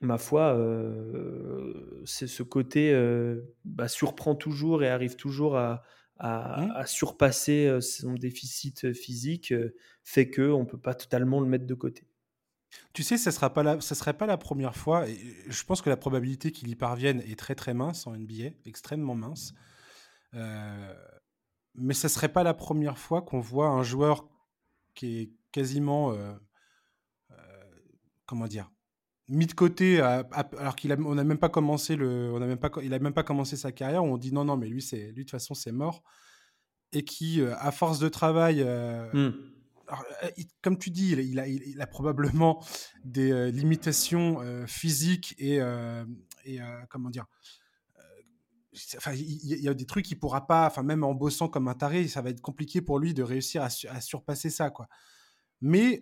ma foi, euh, c'est ce côté euh, bah, surprend toujours et arrive toujours à, à, surpasser euh, son déficit physique, fait que on peut pas totalement le mettre de côté. Tu sais, ça sera pas la, ça serait pas la première fois. Et je pense que la probabilité qu'il y parvienne est très très mince en NBA, extrêmement mince. mais ça serait pas la première fois qu'on voit un joueur qui est quasiment comment dire, mis de côté, alors qu'il a, on n'a même pas commencé le, on a même pas, il a même pas commencé sa carrière. Où on dit non, non, mais lui, c'est, lui de toute façon, c'est mort, et qui, euh, à force de travail, euh, mmh. euh, comme tu dis, il, a, il, a, probablement des limitations physiques et, et comment dire. Enfin, il y, a des trucs qu'il pourra pas, enfin même en bossant comme un taré, ça va être compliqué pour lui de réussir à, à surpasser ça, quoi. Mais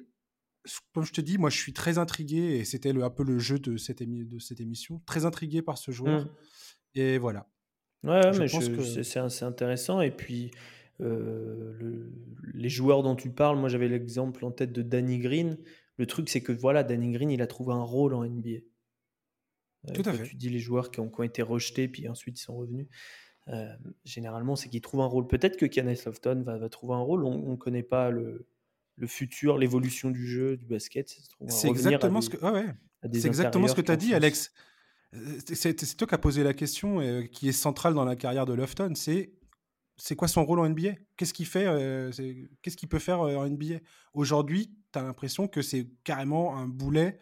comme je te dis, moi je suis très intrigué, et c'était un peu le jeu de cette, de cette émission, très intrigué par ce joueur. Mmh. Et voilà. Ouais, mais c'est assez intéressant. Et puis, euh, les joueurs dont tu parles, moi j'avais l'exemple en tête de Danny Green. Le truc, c'est que voilà, Danny Green, il a trouvé un rôle en NBA. Euh, Tout à fait. Tu dis les joueurs qui ont, qui ont, été rejetés, puis ensuite ils sont revenus. Euh, généralement, c'est qu'ils trouvent un rôle. Peut-être que Kenneth Lofton va, va, trouver un rôle. On ne connaît pas le, le futur, l'évolution du jeu, du basket. C'est exactement, ce que, c'est exactement ce que tu as dit, Alex. Euh, c'est toi qui as posé la question euh, qui est centrale dans la carrière de Lofton. C'est c'est quoi son rôle en NBA Qu'est-ce qu'il fait euh, Qu'est-ce qu'il peut faire en NBA Aujourd'hui, tu as l'impression que c'est carrément un boulet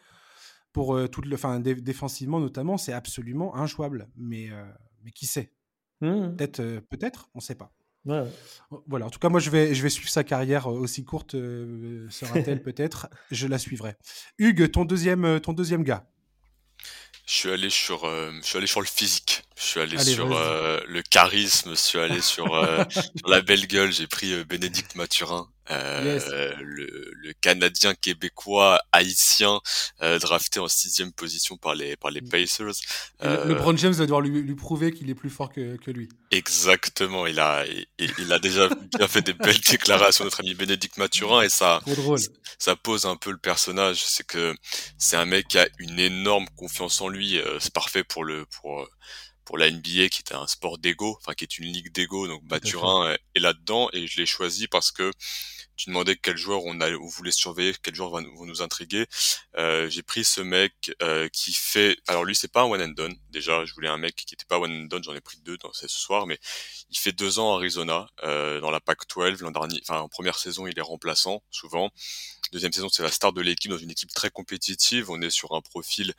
pour toute le, enfin, défensivement notamment, c'est absolument injouable. Mais, mais qui sait? Mmh. Peut-être, peut-être, on ne sait pas. Voilà, en tout cas, moi, je vais, je vais suivre sa carrière euh, aussi courte euh, sera-t-elle peut-être. Je la suivrai. Hugues, ton deuxième, euh, ton deuxième gars. Je suis allé sur, je suis allé sur le physique. Je suis allé sur le charisme. Je suis allé sur, sur la belle gueule. J'ai pris Bénédicte Mathurin. Euh, le, le, Canadien québécois haïtien euh, drafté en sixième position par les par les mm. Pacers. Euh, le Brown James va devoir lui, lui prouver qu'il est plus fort que, que, lui. Exactement, il a il, il a déjà bien fait des belles déclarations notre ami Bénédicte Mathurin et ça ça pose un peu le personnage, c'est que c'est un mec qui a une énorme confiance en lui, euh, c'est parfait pour le pour pour la NBA qui est un sport d'ego, enfin qui est une ligue d'ego. Donc Mathurin est là-dedans et je l'ai choisi parce que tu demandais quel joueur on, a, voulait surveiller, quel joueur va, nous intriguer. Euh, j'ai pris ce mec euh, qui fait. Alors lui, c'est pas un one and done. Déjà, je voulais un mec qui était pas one and done. J'en ai pris deux dans ce soir, mais il fait deux ans à Arizona euh, dans la Pac-12 l'an dernier. Enfin, en première saison, il est remplaçant souvent. Deuxième saison, c'est la star de l'équipe dans une équipe très compétitive. On est sur un profil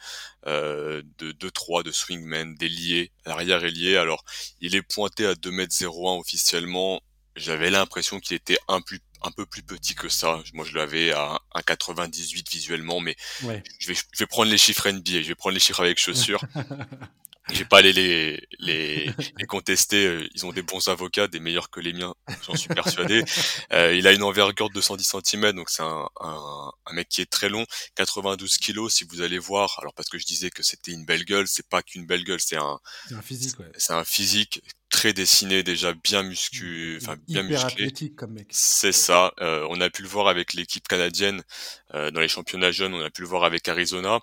euh, de 2-3, de swingman, d'ailier, arrière ailier. Alors, il est pointé à 2m01 officiellement. J'avais l'impression qu'il était un plus un peu plus petit que ça. Moi, je l'avais à 1,98 visuellement, mais je, vais, je vais prendre les chiffres NBA, je vais prendre les chiffres avec chaussures. je vais pas aller les, les, les contester. Euh, ils ont des bons avocats, des meilleurs que les miens, j'en suis persuadé. Euh, il a une envergure de 210 cm, donc c'est un, un, un, mec qui est très long, 92 kilos. Si vous allez voir, alors parce que je disais que c'était une belle gueule, c'est pas qu'une belle gueule, c'est un, un physique. Ouais. C'est un physique très dessiné déjà, bien muscu, enfin bien musclé. comme mec. C'est ça. Euh, on a pu le voir avec l'équipe canadienne euh, dans les championnats jeunes. On a pu le voir avec Arizona.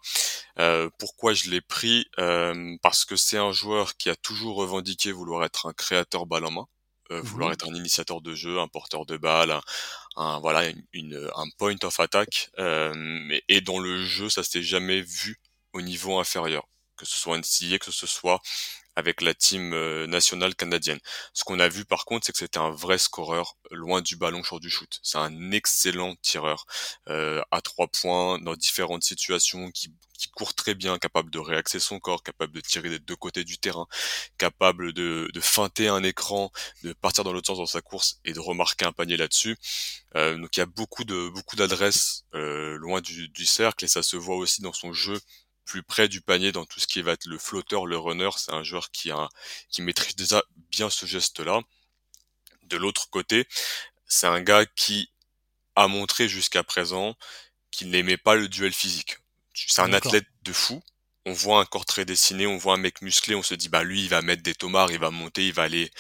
Euh, pourquoi je l'ai pris? Euh, Parce que c'est un joueur qui a toujours revendiqué vouloir être un créateur balle en main. Euh, vouloir mhm. être un initiateur de jeu, un porteur de balle, un, un voilà une, un point of attack. Euh, et dans le jeu, ça s'est jamais vu au niveau inférieur, que ce soit NCAA, que ce soit avec la team euh, nationale canadienne. Ce qu'on a vu par contre, c'est que c'était un vrai scoreur loin du ballon sur du shoot. C'est un excellent tireur euh, à trois points dans différentes situations qui, qui court très bien, capable de réaxer son corps, capable de tirer des deux côtés du terrain, capable de, de feinter un écran, de partir dans l'autre sens dans sa course et de remarquer un panier là-dessus. Euh, donc il y a beaucoup de beaucoup d'adresses euh, loin du, du cercle et ça se voit aussi dans son jeu plus près du panier dans tout ce qui va être le flotteur, le runner. C'est un joueur qui, a, qui maîtrise déjà bien ce geste-là. De l'autre côté, c'est un gars qui a montré jusqu'à présent qu'il n'aimait pas le duel physique. C'est un athlète de fou. On voit un corps très dessiné, on voit un mec musclé, on se dit bah lui il va mettre des tomards, il va monter, il va aller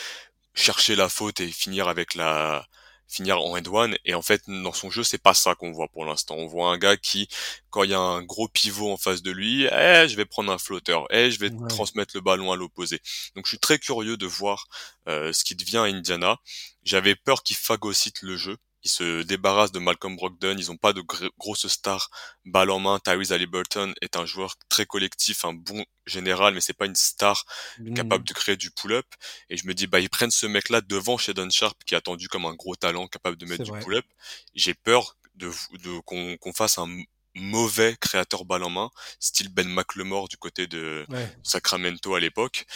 chercher la faute et finir avec la finir en end one. Et en fait, dans son jeu, c'est pas ça qu'on voit pour l'instant. On voit un gars qui, quand il y a un gros pivot en face de lui, eh, je vais prendre un flotteur, eh, je vais transmettre le ballon à l'opposé. Donc, je suis très curieux de voir euh, ce qui devient à Indiana. J'avais peur qu'il phagocyte le jeu ils se débarrassent de Malcolm Brogdon, ils n'ont pas de grosses stars balle en main. Tyrese Halliburton est un joueur très collectif, un bon général, mais c'est pas une star mmh. capable de créer du pull-up. Et je me dis, bah ils prennent ce mec-là devant Shadon Sharp, qui est attendu comme un gros talent capable de mettre du pull-up. J'ai peur de, de qu'on fasse un mauvais créateur balle en main, style Ben McLemore du côté de Sacramento à l'époque.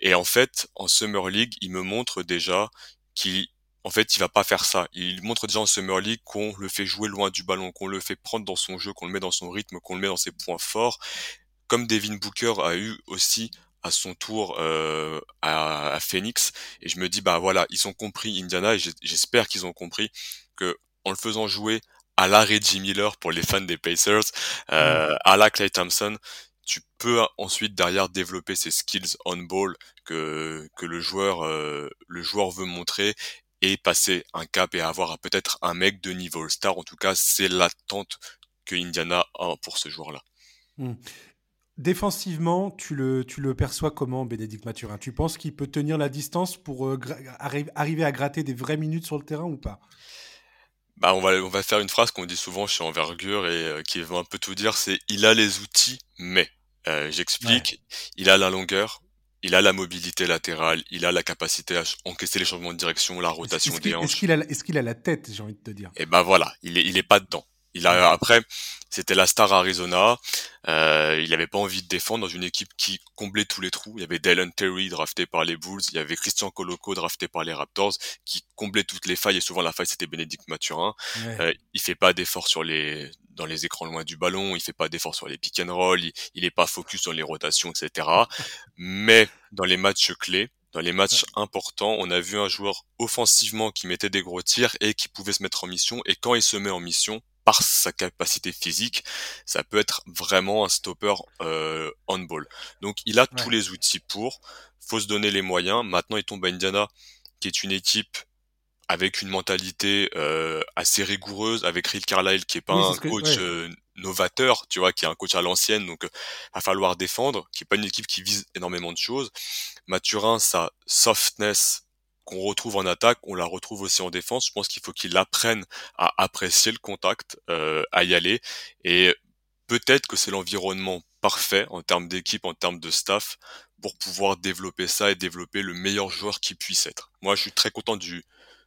Et en fait, en Summer League, il me montre déjà qu'il en fait, il va pas faire ça. Il montre déjà en Summer League qu'on le fait jouer loin du ballon, qu'on le fait prendre dans son jeu, qu'on le met dans son rythme, qu'on le met dans ses points forts. Comme Devin Booker a eu aussi à son tour euh, à, Phoenix. Et je me dis, bah voilà, ils ont compris Indiana et j'espère qu'ils ont compris que en le faisant jouer à la Reggie Miller pour les fans des Pacers, euh, à la Clay Thompson, tu peux ensuite derrière développer ces skills on ball que que le joueur euh, le joueur veut montrer et passer un cap et avoir peut-être un mec de niveau All-Star. En tout cas, c'est l'attente que Indiana a pour ce joueur-là. Hmm. Défensivement, tu le, tu le perçois comment, Bénédicte Mathurin? Tu penses qu'il peut tenir la distance pour euh, arriver à gratter des vraies minutes sur le terrain ou pas? Bah, on va, on va faire une phrase qu'on dit souvent chez Envergure et euh, qui veut un peu tout dire, c'est il a les outils, mais euh, j'explique, il a la longueur, il a la mobilité latérale, il a la capacité à encaisser les changements de direction, la rotation des hanches. Est-ce qu'il a, est qu'il a, la tête, j'ai envie de te dire? Et eh ben voilà, il est, il est pas dedans. Il a après, c'était la star Arizona. Euh, il n'avait pas envie de défendre dans une équipe qui comblait tous les trous. Il y avait Dylan Terry drafté par les Bulls, il y avait Christian Coloco drafté par les Raptors qui comblait toutes les failles et souvent la faille c'était Bénédicte Mathurin. Euh, il fait pas d'efforts sur les dans les écrans loin du ballon, il fait pas d'efforts sur les pick and roll, il, il est pas focus dans les rotations, etc. Mais dans les matchs clés, dans les matchs importants, on a vu un joueur offensivement qui mettait des gros tirs et qui pouvait se mettre en mission. Et quand il se met en mission, par sa capacité physique, ça peut être vraiment un stopper euh, on ball. Donc il a tous les outils pour. Faut se donner les moyens. Maintenant, il tombe à Indiana, qui est une équipe avec une mentalité euh, assez rigoureuse, avec Rick Carlisle qui est pas un coach euh, novateur, tu vois, qui est un coach à l'ancienne, donc euh, va falloir défendre, qui est pas une équipe qui vise énormément de choses. Mathurin, sa softness qu'on retrouve en attaque, on la retrouve aussi en défense. Je pense qu'il faut qu'il apprenne à apprécier le contact, euh, à y aller. Et peut-être que c'est l'environnement parfait en termes d'équipe, en termes de staff, pour pouvoir développer ça et développer le meilleur joueur qui puisse être. Moi, je suis très content du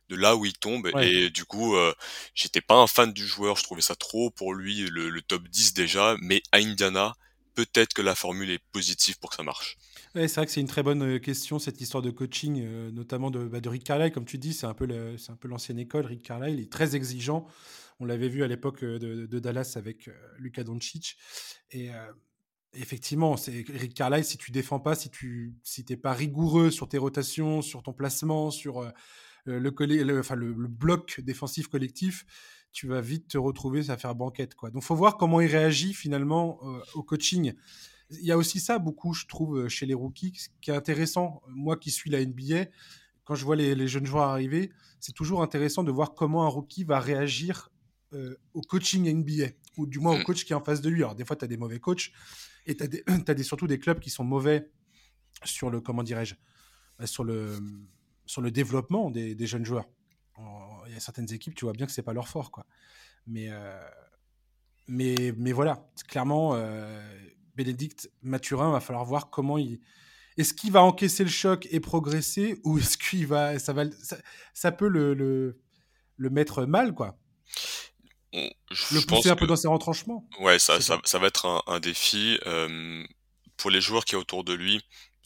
de là où il tombe et du coup euh, j'étais pas un fan du joueur je trouvais ça trop pour lui le, le top 10 déjà mais à Indiana peut-être que la formule est positive pour que ça marche c'est vrai que c'est une très bonne euh, question, cette histoire de coaching, euh, notamment de, bah, de, Rick Carlisle. Comme tu dis, c'est un peu l'ancienne école. Rick Carlisle est très exigeant. On l'avait vu à l'époque euh, de, Dallas avec Luka Doncic. Et effectivement, Rick Carlisle, si tu défends pas, si tu si pas rigoureux sur tes rotations, sur ton placement, sur le, enfin, le, bloc défensif collectif, tu vas vite te retrouver à faire banquette. Quoi. Donc, faut voir comment il réagit finalement au coaching il y a aussi ça beaucoup, je trouve, euh, chez les rookies, qui est intéressant. Moi qui suis la NBA, quand je vois les, jeunes joueurs arriver, c'est toujours intéressant de voir comment un rookie va réagir euh, au coaching NBA, ou du moins au mm. coach qui est en face de lui. Alors, des fois, tu as des mauvais coachs, et tu as, des, surtout des clubs qui sont mauvais sur le, comment dirais-je, sur le, sur le développement des, jeunes joueurs. Il y a certaines équipes, tu vois bien que c'est pas leur fort, quoi. Mais, euh, mais, mais voilà, clairement, Bénédicte Mathurin, va falloir voir comment il. Est-ce qu'il va encaisser le choc et progresser ou est-ce qu'il va, ça va, ça, peut le, le, mettre mal, quoi. je, le pousser un peu dans ses retranchements. Ouais, ça, ça, ça, va être un, un défi euh, pour les joueurs qui est autour de lui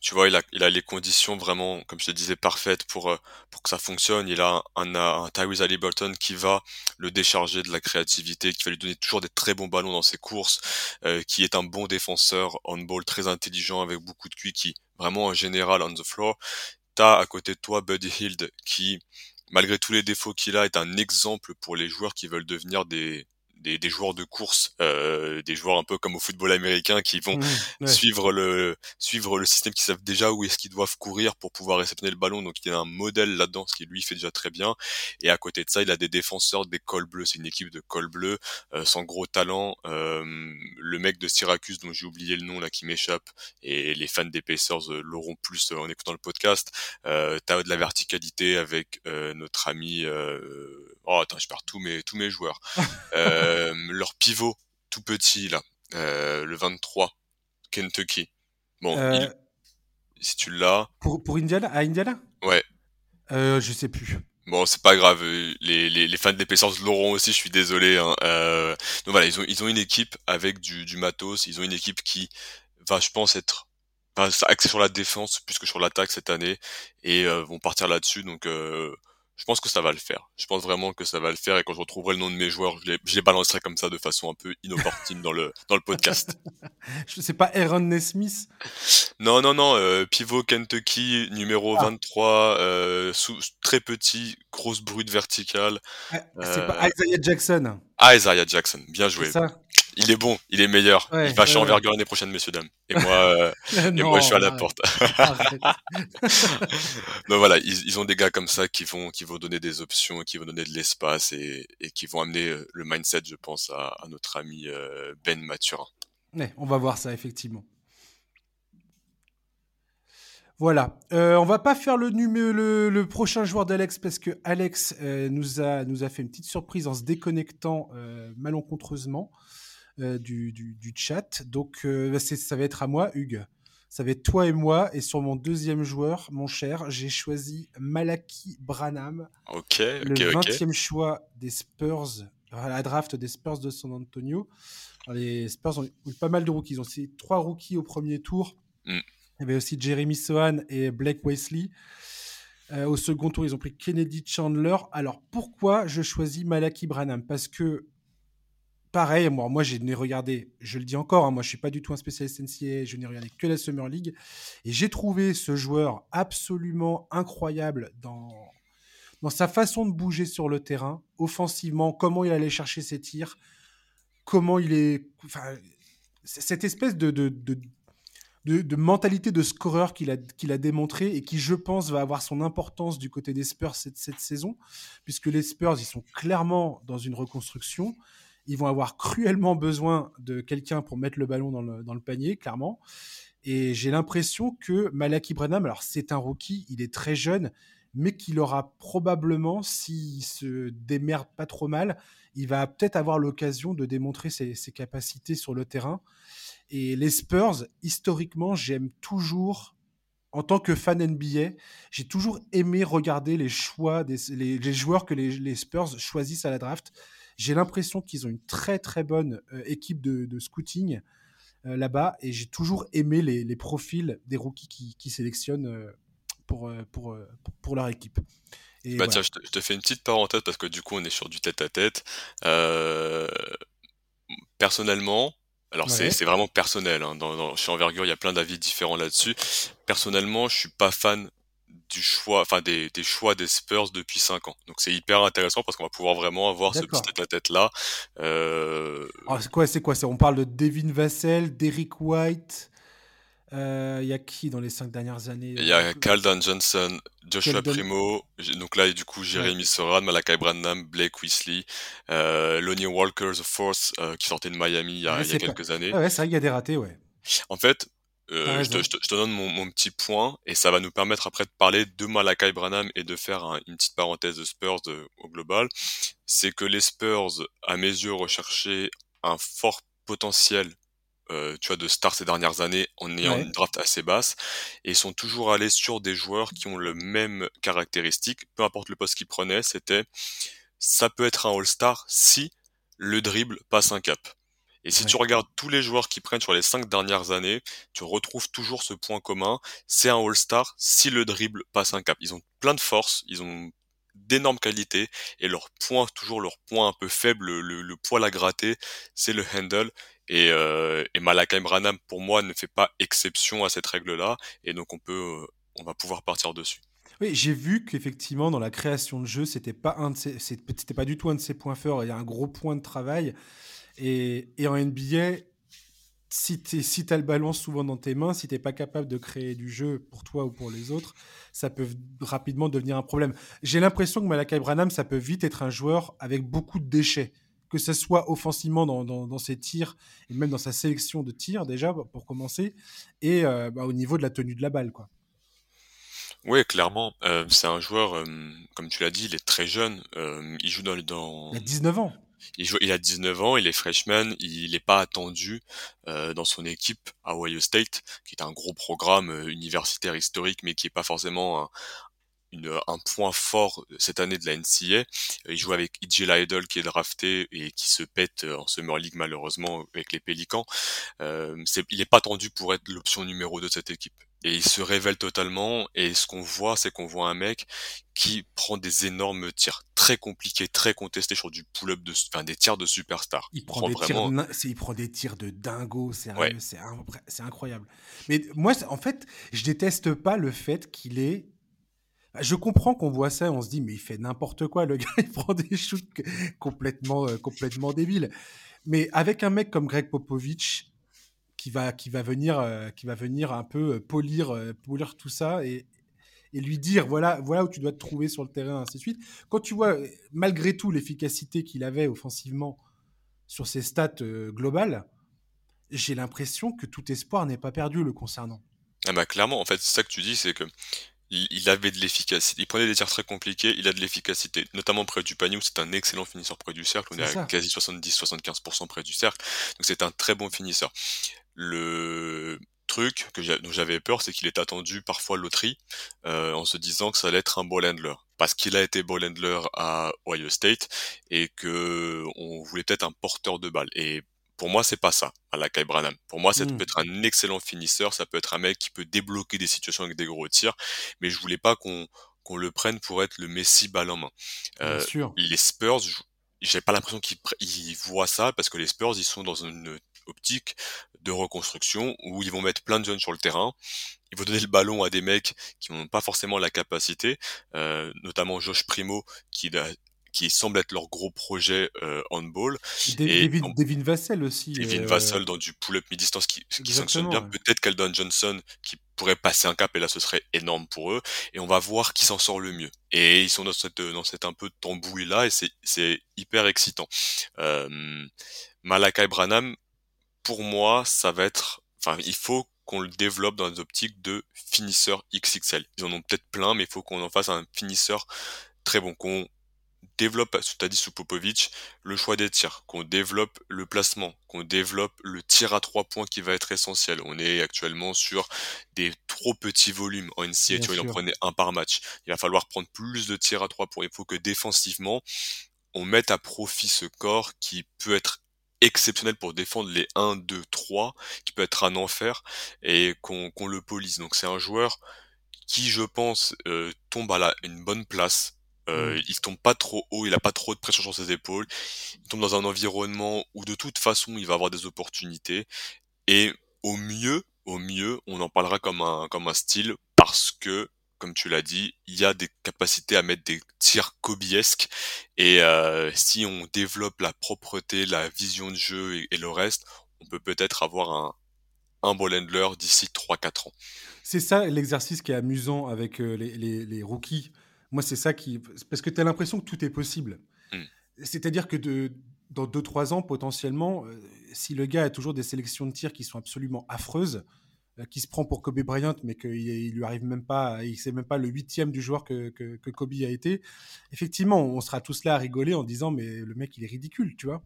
tu vois, il a, les conditions vraiment, comme je te disais, parfaites pour, euh, pour que ça fonctionne. Il a un, un, Tyrese Halliburton qui va le décharger de la créativité, qui va lui donner toujours des très bons ballons dans ses courses, euh, qui est un bon défenseur on ball très intelligent avec beaucoup de QI, qui vraiment en général on the floor. T'as à côté de toi Buddy Hield qui, malgré tous les défauts qu'il a, est un exemple pour les joueurs qui veulent devenir des, des, joueurs de course, euh, des joueurs un peu comme au football américain qui vont mmh, suivre le suivre le système, qui savent déjà où est-ce qu'ils doivent courir pour pouvoir réceptionner le ballon. Donc il a un modèle là-dedans, ce qui lui fait déjà très bien. Et à côté de ça, il a des défenseurs des cols bleus. C'est une équipe de cols bleus euh, sans gros talent. Euh, le mec de Syracuse dont j'ai oublié le nom là qui m'échappe et les fans des Pacers l'auront plus en écoutant le podcast. Euh, T'as de la verticalité avec notre ami. oh attends, je perds tous mes tous mes joueurs. Euh, leur pivot tout petit là, euh, le 23, Kentucky. Bon, si tu l'as. Pour, pour Indiana, à Indiana? Ouais. Euh, je sais plus. Bon, c'est pas grave. Les, les, les fans d'épaissance l'auront aussi. Je suis désolé. Hein. Euh, donc voilà, ils ont ils ont une équipe avec du, du matos. Ils ont une équipe qui va, je pense, être axée sur la défense plus que sur l'attaque cette année et vont partir là-dessus. Donc je pense que ça va le faire. Je pense vraiment que ça va le faire et quand je retrouverai le nom de mes joueurs, je les, je les balancerai comme ça de façon un peu inopportune dans le dans le podcast. je sais pas Aaron Nesmith? Non non non, euh, pivot Kentucky numéro 23 ah. euh, sous, très petit, grosse brute verticale. Ah, c'est pas euh, Isaiah Jackson. Ah Isaiah Jackson, bien joué. Ça? Il est bon, il est meilleur. il va chez envergure l'année prochaine, messieurs dames. Et moi, euh, et moi, je suis à la porte. Donc voilà, ils, ont des gars comme ça qui vont, qui vont donner des options, qui vont donner de l'espace et, et, qui vont amener euh, le mindset, je pense, à, à notre ami euh, Ben Mathurin. Ouais, on va voir ça effectivement. Voilà. Euh, on va pas faire le, le, le prochain joueur d'Alex parce que Alex nous, a, nous a fait une petite surprise en se déconnectant malencontreusement. Euh, du, du, chat. Donc, euh, bah, ça va être à moi, Hugues. Ça va être toi et moi. Et sur mon deuxième joueur, mon cher, j'ai choisi Malaki Branham. Ok, Le 20e choix des Spurs, à la draft des Spurs de San Antonio. les Spurs ont eu pas mal de rookies. Ils ont aussi trois rookies au premier tour. Mm. Il y avait aussi Jeremy Sohan et Blake Wesley. Euh, au second tour, ils ont pris Kennedy Chandler. Alors pourquoi je choisis Malaki Branham? Parce que pareil, moi, moi je n'ai regardé, je le dis encore, hein, moi je suis pas du tout un spécialiste NCAA, je n'ai regardé que la Summer League, et j'ai trouvé ce joueur absolument incroyable dans, dans sa façon de bouger sur le terrain, offensivement, comment il allait chercher ses tirs, comment il est... Cette espèce de, de, de, de, mentalité de scoreur qu'il a, qu'il a démontré et qui, je pense, va avoir son importance du côté des Spurs cette, cette saison, puisque les Spurs, ils sont clairement dans une reconstruction. Ils vont avoir cruellement besoin de quelqu'un pour mettre le ballon dans le, panier, clairement. Et j'ai l'impression que Malaki Branham, alors c'est un rookie, il est très jeune, mais qu'il aura probablement, s'il se démerde pas trop mal, il va peut-être avoir l'occasion de démontrer ses, capacités sur le terrain. Et les Spurs, historiquement, j'aime toujours, en tant que fan NBA, j'ai toujours aimé regarder les choix, des, les, joueurs que les, Spurs choisissent à la draft. J'ai l'impression qu'ils ont une très très bonne euh, équipe de, scouting euh, là-bas et j'ai toujours aimé les, profils des rookies qui, sélectionnent euh, pour, pour, pour, leur équipe. Et bah tiens, je te, fais une petite parenthèse parce que du coup on est sur du tête à tête. personnellement, alors c'est vraiment personnel. Hein, dans, dans, chez Envergure, il y a plein d'avis différents là-dessus. Personnellement, je suis pas fan du choix, enfin des, des, choix des Spurs depuis 5 ans. Donc c'est hyper intéressant parce qu'on va pouvoir vraiment avoir ce petit tête à tête là. Euh... Ah, c'est quoi, c'est quoi? On parle de Devin Vassell, Derrick White. Il euh, y a qui dans les 5 dernières années? Il y a Caldan Johnson, Joshua Primo, donc là du coup Jeremy ouais. Soran, Malakai Branham, Blake Weasley, euh, Lonnie Walker, The Force, qui sortait de Miami il y a, il y a quelques années. ouais, c'est vrai qu'il y a des ratés, ouais. En fait, euh, je, te, je, te, donne mon, mon, petit point et ça va nous permettre après de parler de Malakai Branham et de faire un, une petite parenthèse de Spurs de, au global. C'est que les Spurs, à mes yeux, recherchaient un fort potentiel euh, tu vois, de stars ces dernières années en ayant une draft assez basse. Et ils sont toujours allés sur des joueurs qui ont le même caractéristique, peu importe le poste qu'ils prenaient, c'était ça peut être un All-Star si le dribble passe un cap. Et si tu regardes tous les joueurs qui prennent sur les cinq dernières années, tu retrouves toujours ce point commun. C'est un All-Star si le dribble passe un cap. Ils ont plein de force, ils ont d'énormes qualités et leur point, toujours leur point un peu faible, le, le poil à gratter, c'est le handle. Et, euh, et Malakai Branham, pour moi, ne fait pas exception à cette règle-là. Et donc, on peut, euh, on va pouvoir partir dessus. Oui, j'ai vu qu'effectivement, dans la création de jeu, c'était pas un de c'était pas du tout un de ses points forts. Il y a un gros point de travail. Et, et en NBA, si tu si as le ballon souvent dans tes mains, si tu pas capable de créer du jeu pour toi ou pour les autres, ça peut rapidement devenir un problème. J'ai l'impression que Malakai Branham, ça peut vite être un joueur avec beaucoup de déchets que ce soit offensivement dans, ses tirs et même dans sa sélection de tirs déjà pour commencer, et euh, bah, au niveau de la tenue de la balle. quoi. Oui, clairement. Euh, c'est un joueur, euh, comme tu l'as dit, il est très jeune. il joue dans, dans... Il a 19 ans. Il, joue, il a 19 ans, il est freshman, il n'est pas attendu dans son équipe à Ohio State, qui est un gros programme universitaire historique, mais qui n'est pas forcément un, un point fort cette année de la NCA. Euh, il joue avec EJ Idol qui est drafté et qui se pète euh, en Summer League malheureusement avec les Pélicans. Euh, il n'est pas tendu pour être l'option numéro 2 de cette équipe. Et il se révèle totalement. Et ce qu'on voit, c'est qu'on voit un mec qui prend des énormes tirs très compliqués, très contestés sur du pull-up, de, enfin des tirs de superstar. Il, prend, des tirs, il prend des tirs de dingo, c'est incroyable. Mais moi, en fait, je déteste pas le fait qu'il est je comprends qu'on voit ça, on se dit, mais il fait n'importe quoi, le gars, il prend des shoots complètement, euh, complètement débiles. Mais avec un mec comme Greg Popovich, qui va, qui va, venir, euh, qui va venir un peu euh, polir, polir tout ça et, et lui dire, voilà, voilà où tu dois te trouver sur le terrain, ainsi de suite. Quand tu vois, malgré tout, l'efficacité qu'il avait offensivement sur ses stats globales, j'ai l'impression que tout espoir n'est pas perdu le concernant. Ah bah clairement, en fait, c'est ça que tu dis, c'est que il, avait de l'efficacité. Il prenait des tirs très compliqués, il a de l'efficacité, notamment près du panier où c'est un excellent finisseur près du cercle. On est, à quasi 70-75% près du cercle. Donc c'est un très bon finisseur. Le truc que dont j'avais peur, c'est qu'il est attendu parfois loterie euh, en se disant que ça allait être un ball handler. Parce qu'il a été ball handler à Ohio State et que on voulait peut-être un porteur de balle. Et pour moi, c'est pas ça, à la Kai Branham. Pour moi, ça peut mmh. être un excellent finisseur, ça peut être un mec qui peut débloquer des situations avec des gros tirs, mais je voulais pas qu'on qu'on le prenne pour être le Messi balle en main. Euh, les Spurs, j'ai pas l'impression qu'ils voient ça parce que les Spurs, ils sont dans une optique de reconstruction où ils vont mettre plein de jeunes sur le terrain. Ils vont donner le ballon à des mecs qui n'ont pas forcément la capacité, euh, notamment Josh Primo qui qui semble être leur gros projet euh, handball. et Devin, Vassell aussi. Devin euh... Vassell dans du pull-up mi-distance qui, qui fonctionne bien. Peut-être qu'Eldon Johnson qui pourrait passer un cap et là ce serait énorme pour eux. Et on va voir qui s'en sort le mieux. Et ils sont dans cette, dans cette un peu tambouille là et c'est hyper excitant. Euh, Malakai Branham, pour moi, ça va être, enfin, il faut qu'on le développe dans les optiques de finisseur XXL. Ils en ont peut-être plein, mais il faut qu'on en fasse un finisseur très bon, qu'on développe, tu as dit sous Popovic, le choix des tirs, qu'on développe le placement, qu'on développe le tir à trois points qui va être essentiel. On est actuellement sur des trop petits volumes en NCA, tu vois, il en prenait un par match. Il va falloir prendre plus de tirs à trois points. Il faut que défensivement, on mette à profit ce corps qui peut être exceptionnel pour défendre les 1, 2, 3, qui peut être un enfer, et qu'on le polise. Donc c'est un joueur qui, je pense, euh, tombe à la, une bonne place euh, mmh. Il tombe pas trop haut, il a pas trop de pression sur ses épaules. Il tombe dans un environnement où de toute façon il va avoir des opportunités. Et au mieux, au mieux, on en parlera comme un comme un style parce que comme tu l'as dit, il y a des capacités à mettre des tirs kobiesques et euh, si on développe la propreté, la vision de jeu et, le reste, on peut peut-être avoir un, un ball handler d'ici 3-4 ans. C'est ça l'exercice qui est amusant avec euh, les, les, les, rookies. Moi, c'est ça qui. Parce que tu as l'impression que tout est possible. Mm. C'est-à-dire que de, dans 2-3 ans, potentiellement, euh, si le gars a toujours des sélections de tirs qui sont absolument affreuses, qui se prend pour Kobe Bryant, mais qu'il il lui arrive même pas, il sait même pas le huitième du joueur que, Kobe a été, effectivement, on sera tous là à rigoler en disant, mais le mec, il est ridicule, tu vois.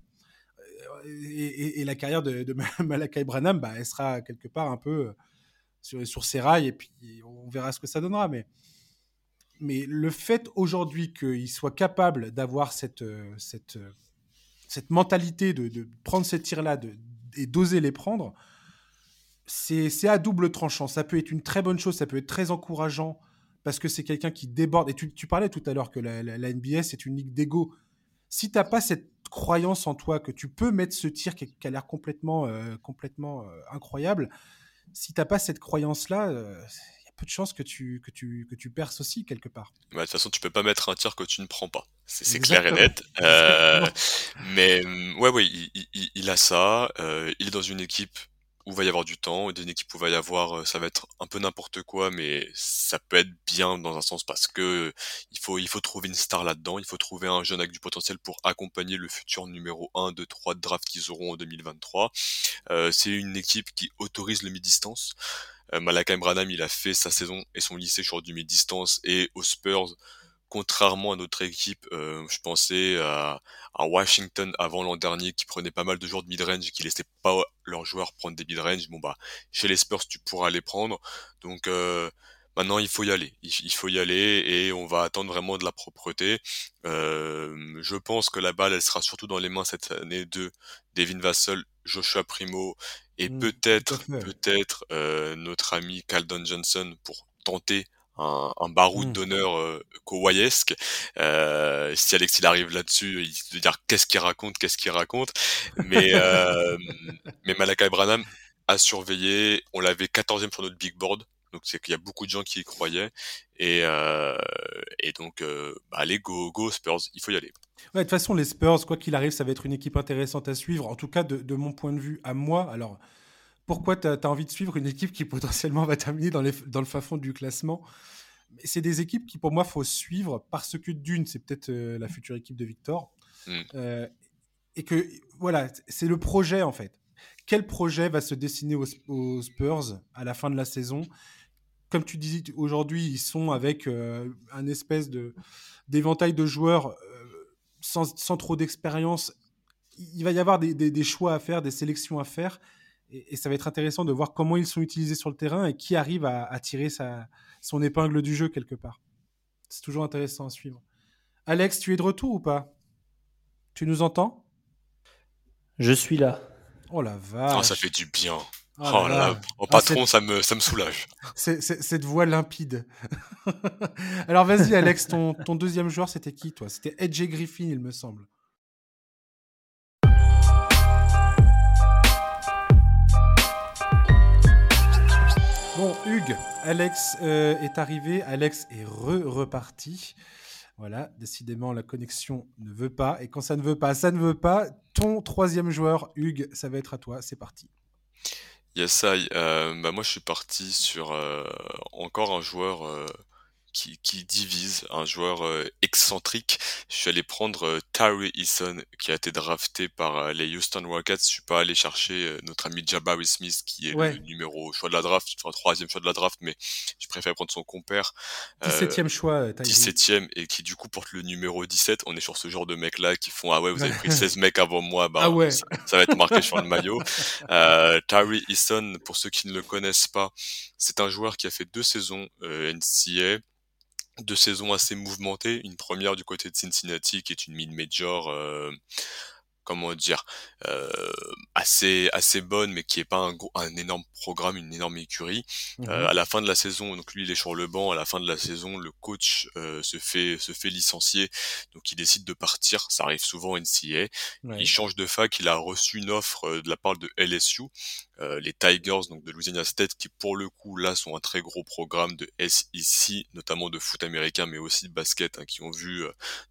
et, la carrière de, Malakai Branham, bah, elle sera quelque part un peu sur, sur ses rails et puis on verra ce que ça donnera. Mais, mais le fait aujourd'hui qu'il soit capable d'avoir cette, cette, cette mentalité de, de prendre ces tirs-là et d'oser les prendre, c'est à double tranchant. Ça peut être une très bonne chose, ça peut être très encourageant parce que c'est quelqu'un qui déborde. Et tu, tu, parlais tout à l'heure que la, la, NBA, c'est une ligue d'ego. Si tu n'as pas cette croyance en toi que tu peux mettre ce tir qui, a l'air complètement, euh, complètement euh, incroyable, si tu n'as pas cette croyance-là, euh, il y a peu de chances que tu, que, tu, que tu perces aussi quelque part. de toute façon, tu peux pas mettre un tir que tu ne prends pas. C'est clair et net. mais ouais, ouais, il, il, il a ça. il est dans une équipe où va y avoir du temps, et d'une équipe où va y avoir, euh, ça va être un peu n'importe quoi, mais ça peut être bien dans un sens parce que il faut, il faut trouver une star là-dedans, il faut trouver un jeune avec du potentiel pour accompagner le futur numéro 1, 2, 3 de draft qu'ils auront en 2023. Euh, c'est une équipe qui autorise le mi-distance. Euh, Malakai il a fait sa saison et son lycée sur du mi-distance et aux Spurs, contrairement à notre équipe, euh, je pensais à, à Washington avant l'an dernier qui prenait pas mal de joueurs de mid-range et qui laissaient pas leurs joueurs prendre des mid-range. Bon bah chez les Spurs tu pourras les prendre. Donc euh, maintenant il faut y aller. Il, faut y aller et on va attendre vraiment de la propreté. Euh, je pense que la balle elle sera surtout dans les mains cette année de Devin Vassell, Joshua Primo et mmh, peut-être peut-être euh, notre ami Caldon Johnson pour tenter un, un baroud mmh. d'honneur euh, kowaiesque. Euh, si Alex il arrive là-dessus, il se dire qu'est-ce qu'il raconte, qu'est-ce qu'il raconte? Mais euh, mais Malakai Branham a surveillé. On l'avait 14e sur notre big board. Donc c'est qu'il y a beaucoup de gens qui y croyaient et, euh, et donc euh, bah, allez go go Spurs, il faut y aller. Ouais, de toute façon les Spurs quoi qu'il arrive ça va être une équipe intéressante à suivre. En tout cas de, de mon point de vue à moi. Alors pourquoi tu as, envie de suivre une équipe qui potentiellement va terminer dans, les, dans le fin fond du classement? C'est des équipes qui, pour moi, faut suivre parce que d'une, c'est peut-être euh, la future équipe de Victor. Mm. Euh, et que, voilà, c'est le projet, en fait. Quel projet va se dessiner aux, Spurs à la fin de la saison? Comme tu disais, aujourd'hui, ils sont avec euh, un espèce de d'éventail de joueurs sans, sans, trop d'expérience. Il va y avoir des, des, des choix à faire, des sélections à faire et, ça va être intéressant de voir comment ils sont utilisés sur le terrain et qui arrive à, tirer sa, son épingle du jeu quelque part. C'est toujours intéressant à suivre. Alex, tu es de retour ou pas? Tu nous entends? Je suis là. Oh la vache. Oh, ça fait du bien. Oh, oh là, oh, patron, ça, me, ça me soulage. C'est, cette voix limpide. Alors vas-y, Alex, ton, ton deuxième joueur, c'était qui, toi? C'était Edge Griffin, il me semble. Bon, Hugues, Alex euh, est arrivé, Alex est re-reparti. Voilà, décidément, la connexion ne veut pas. Et quand ça ne veut pas, ça ne veut pas. Ton troisième joueur, Hugues, ça va être à toi. C'est parti. Yes. Euh, bah moi, je suis parti sur euh, encore un joueur qui, qui divise, un joueur euh, excentrique. Je suis allé prendre euh, Tyree Eason, qui a été drafté par euh, les Houston Rockets. Je suis pas allé chercher notre ami Jabari Smith, qui est le numéro choix de la draft, enfin troisième choix de la draft, mais je préfère prendre son compère. 17e choix, 17e, et qui du coup porte le numéro 17. On est sur ce genre de mecs-là qui font, ah ouais, vous avez pris 16 mecs avant moi, bah, ah ouais. ça, va être marqué sur le maillot. Euh, Tyree Eason, pour ceux qui ne le connaissent pas, c'est un joueur qui a fait deux saisons NCA deux saisons assez mouvementées. Une première du côté de Cincinnati qui est une mid-major, euh, comment dire, euh, assez assez bonne, mais qui est pas un, gros, un énorme programme, une énorme écurie. Mmh euh, à la fin de la saison, donc lui il est sur le banc. À la fin de la saison, le coach euh, se fait se fait licencier, donc il décide de partir. Ça arrive souvent en NCA. Il change de fac. Il a reçu une offre euh, de la part de LSU. Euh, les Tigers donc de Louisiana State qui pour le coup là sont un très gros programme de SEC notamment de foot américain mais aussi de basket hein, qui ont vu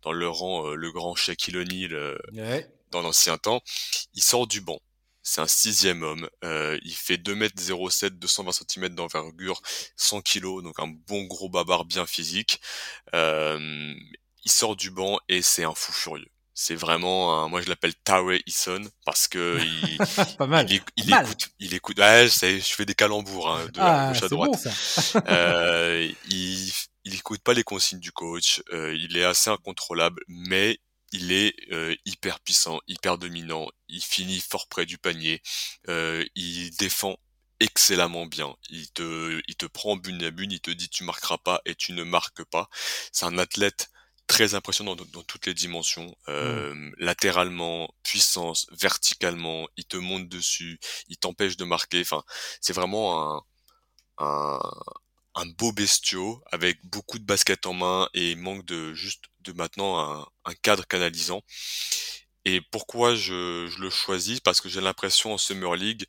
dans leur rang le grand Shaquille O'Neal ouais dans l'ancien temps. Il sort du banc. C'est un sixième homme. Euh, il fait 2m07, 220 cm d'envergure, 100 kg, donc un bon gros babar bien physique. Euh, il sort du banc et c'est un fou furieux. C'est vraiment, un, moi je l'appelle Tower Eason parce que il, Pas mal. il, écoute, il écoute. Ouais, je, fais des calembours hein, de ah, gauche à droite. Bon, ça. euh, il, il écoute pas les consignes du coach. Euh, il est assez incontrôlable, mais il est hyper puissant, hyper dominant, il finit fort près du panier, il défend excellemment bien. Il te, il te prend bune à bune, il te dit tu marqueras pas et tu ne marques pas. C'est un athlète très impressionnant dans, toutes les dimensions, mmh. latéralement, puissance, verticalement, il te monte dessus, il t'empêche de marquer. Enfin, c'est vraiment un, un, un beau bestiau avec beaucoup de basket en main et il manque de juste de maintenant un, un cadre canalisant. Et pourquoi je, je le choisis? Parce que j'ai l'impression en Summer League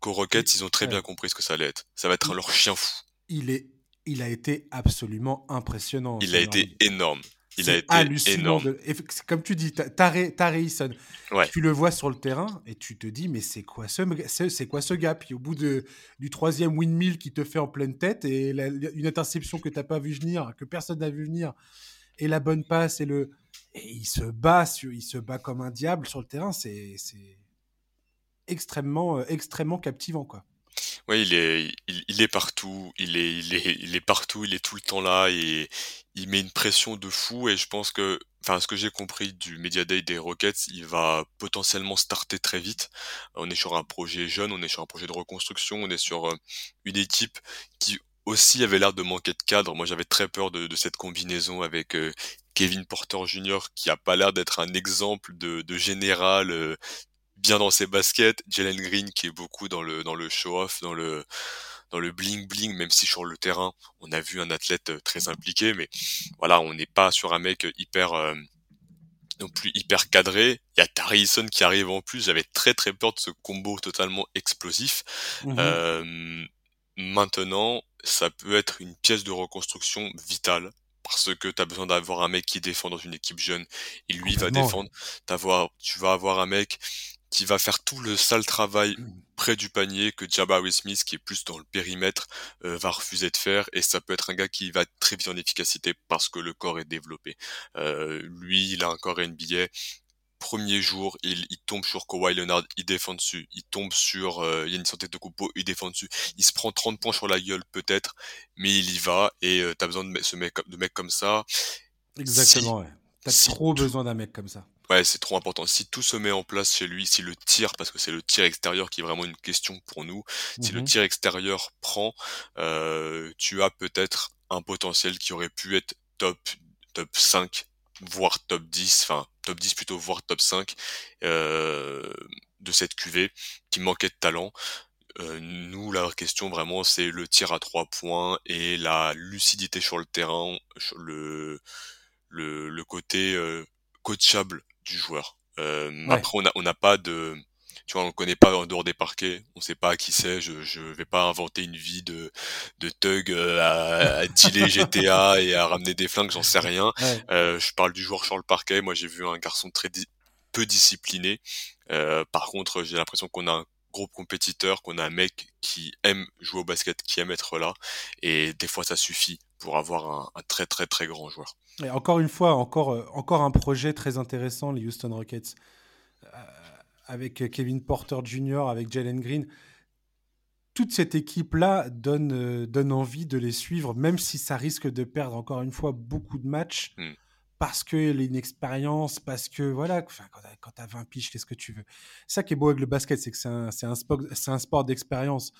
qu'aux Rockets, ils ont très bien compris ce que ça allait être. Ça va être leur chien fou. Il, est, il a été absolument impressionnant. Il a été énorme. Il a été énorme. Comme tu dis, Tare ouais. tu le vois sur le terrain et tu te dis, mais c'est quoi ce, c'est quoi ce gap Puis au bout de, du troisième windmill qui te fait en pleine tête et une interception que tu n'as pas vu venir, que personne n'a vu venir, et la bonne passe et le. Et il se bat, il se bat comme un diable sur le terrain. C'est extrêmement, euh, extrêmement captivant, quoi. Oui, il est, il, est partout, il est, il est, il est partout, il est tout le temps là et il met une pression de fou et je pense que, enfin, ce que j'ai compris du Media Day des Rockets, il va potentiellement starter très vite. On est sur un projet jeune, on est sur un projet de reconstruction, on est sur euh, une équipe qui aussi avait l'air de manquer de cadre. Moi, j'avais très peur de, cette combinaison avec euh, Kevin Porter Jr. qui a pas l'air d'être un exemple de, de général bien dans ses baskets, Jalen Green qui est beaucoup dans le dans le show off, dans le dans le bling bling, même si sur le terrain on a vu un athlète euh, très impliqué, mais voilà, on n'est pas sur un mec hyper euh, non plus hyper cadré. Il y a Tarison qui arrive en plus. J'avais très très peur de ce combo totalement explosif. Mmh euh, maintenant, ça peut être une pièce de reconstruction vitale parce que tu as besoin d'avoir un mec qui défend dans une équipe jeune et lui va défendre. tu vas avoir un mec qui va faire tout le sale travail mmh. près du panier que Jabari Smith, qui est plus dans le périmètre, euh, va refuser de faire. Et ça peut être un gars qui va très vite en efficacité parce que le corps est développé. Euh, lui, il a un corps NBA. Premier jour, il, il, tombe sur Kawhi Leonard, il défend dessus. Il tombe sur euh, Yannis Antetokounmpo, il défend dessus. Il se prend 30 points sur la gueule peut-être, mais il y va. Et euh, t'as besoin de ce mec, de mec comme ça. Exactement. ouais. T'as trop besoin d'un mec comme ça. Ouais, c'est trop important. Si tout se met en place chez lui, si le tir, parce que c'est le tir extérieur qui est vraiment une question pour nous, si le mmh tir extérieur prend, euh, tu as peut-être un potentiel qui aurait pu être top, top 5, voire top 10, enfin top 10 plutôt, voire top 5 euh, de cette QV qui manquait de talent. Euh, nous, la question vraiment, c'est le tir à trois points et la lucidité sur le terrain, le, le, le côté euh, coachable du joueur. Euh, Après, on n'a pas de, tu vois, on connaît pas en dehors des parquets, on sait pas qui c'est. Je, je vais pas inventer une vie de de thug euh, à, à dealer GTA et à ramener des flingues, j'en sais rien. Euh, je parle du joueur sur le parquet. Moi, j'ai vu un garçon très peu discipliné. Euh, par contre, j'ai l'impression qu'on a un groupe compétiteur, qu'on a un mec qui aime jouer au basket, qui aime être là, et des fois ça suffit pour avoir un, un très très très grand joueur. Et encore une fois, encore, euh, encore un projet très intéressant, les Houston Rockets, euh, avec Kevin Porter Jr., avec Jalen Green. Toute cette équipe-là donne, euh, donne envie de les suivre, même si ça risque de perdre encore une fois beaucoup de matchs, mm. parce que l'inexpérience, parce que voilà, quand tu as 20 piges, qu'est-ce que tu veux C'est ça qui est beau avec le basket, c'est que c'est un, un, sport, un sport d'expérience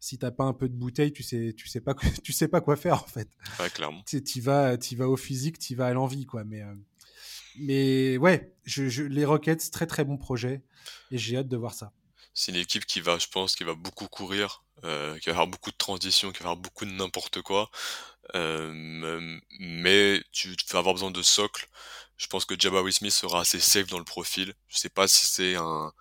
si t'as pas un peu de bouteille, tu sais, tu sais pas, tu sais pas quoi faire en fait. Ouais, clairement. Tu vas, tu vas au physique, tu vas à l'envie quoi. Mais, euh, mais ouais, je, les Rockets, très très bon projet et j'ai hâte de voir ça. C'est une équipe qui va, je pense, qui va beaucoup courir, euh, qui va avoir beaucoup de transitions, qui va avoir beaucoup de n'importe quoi. Euh, mais tu vas avoir besoin de socle. Je pense que Jabari Smith sera assez safe dans le profil. Je sais pas si c'est un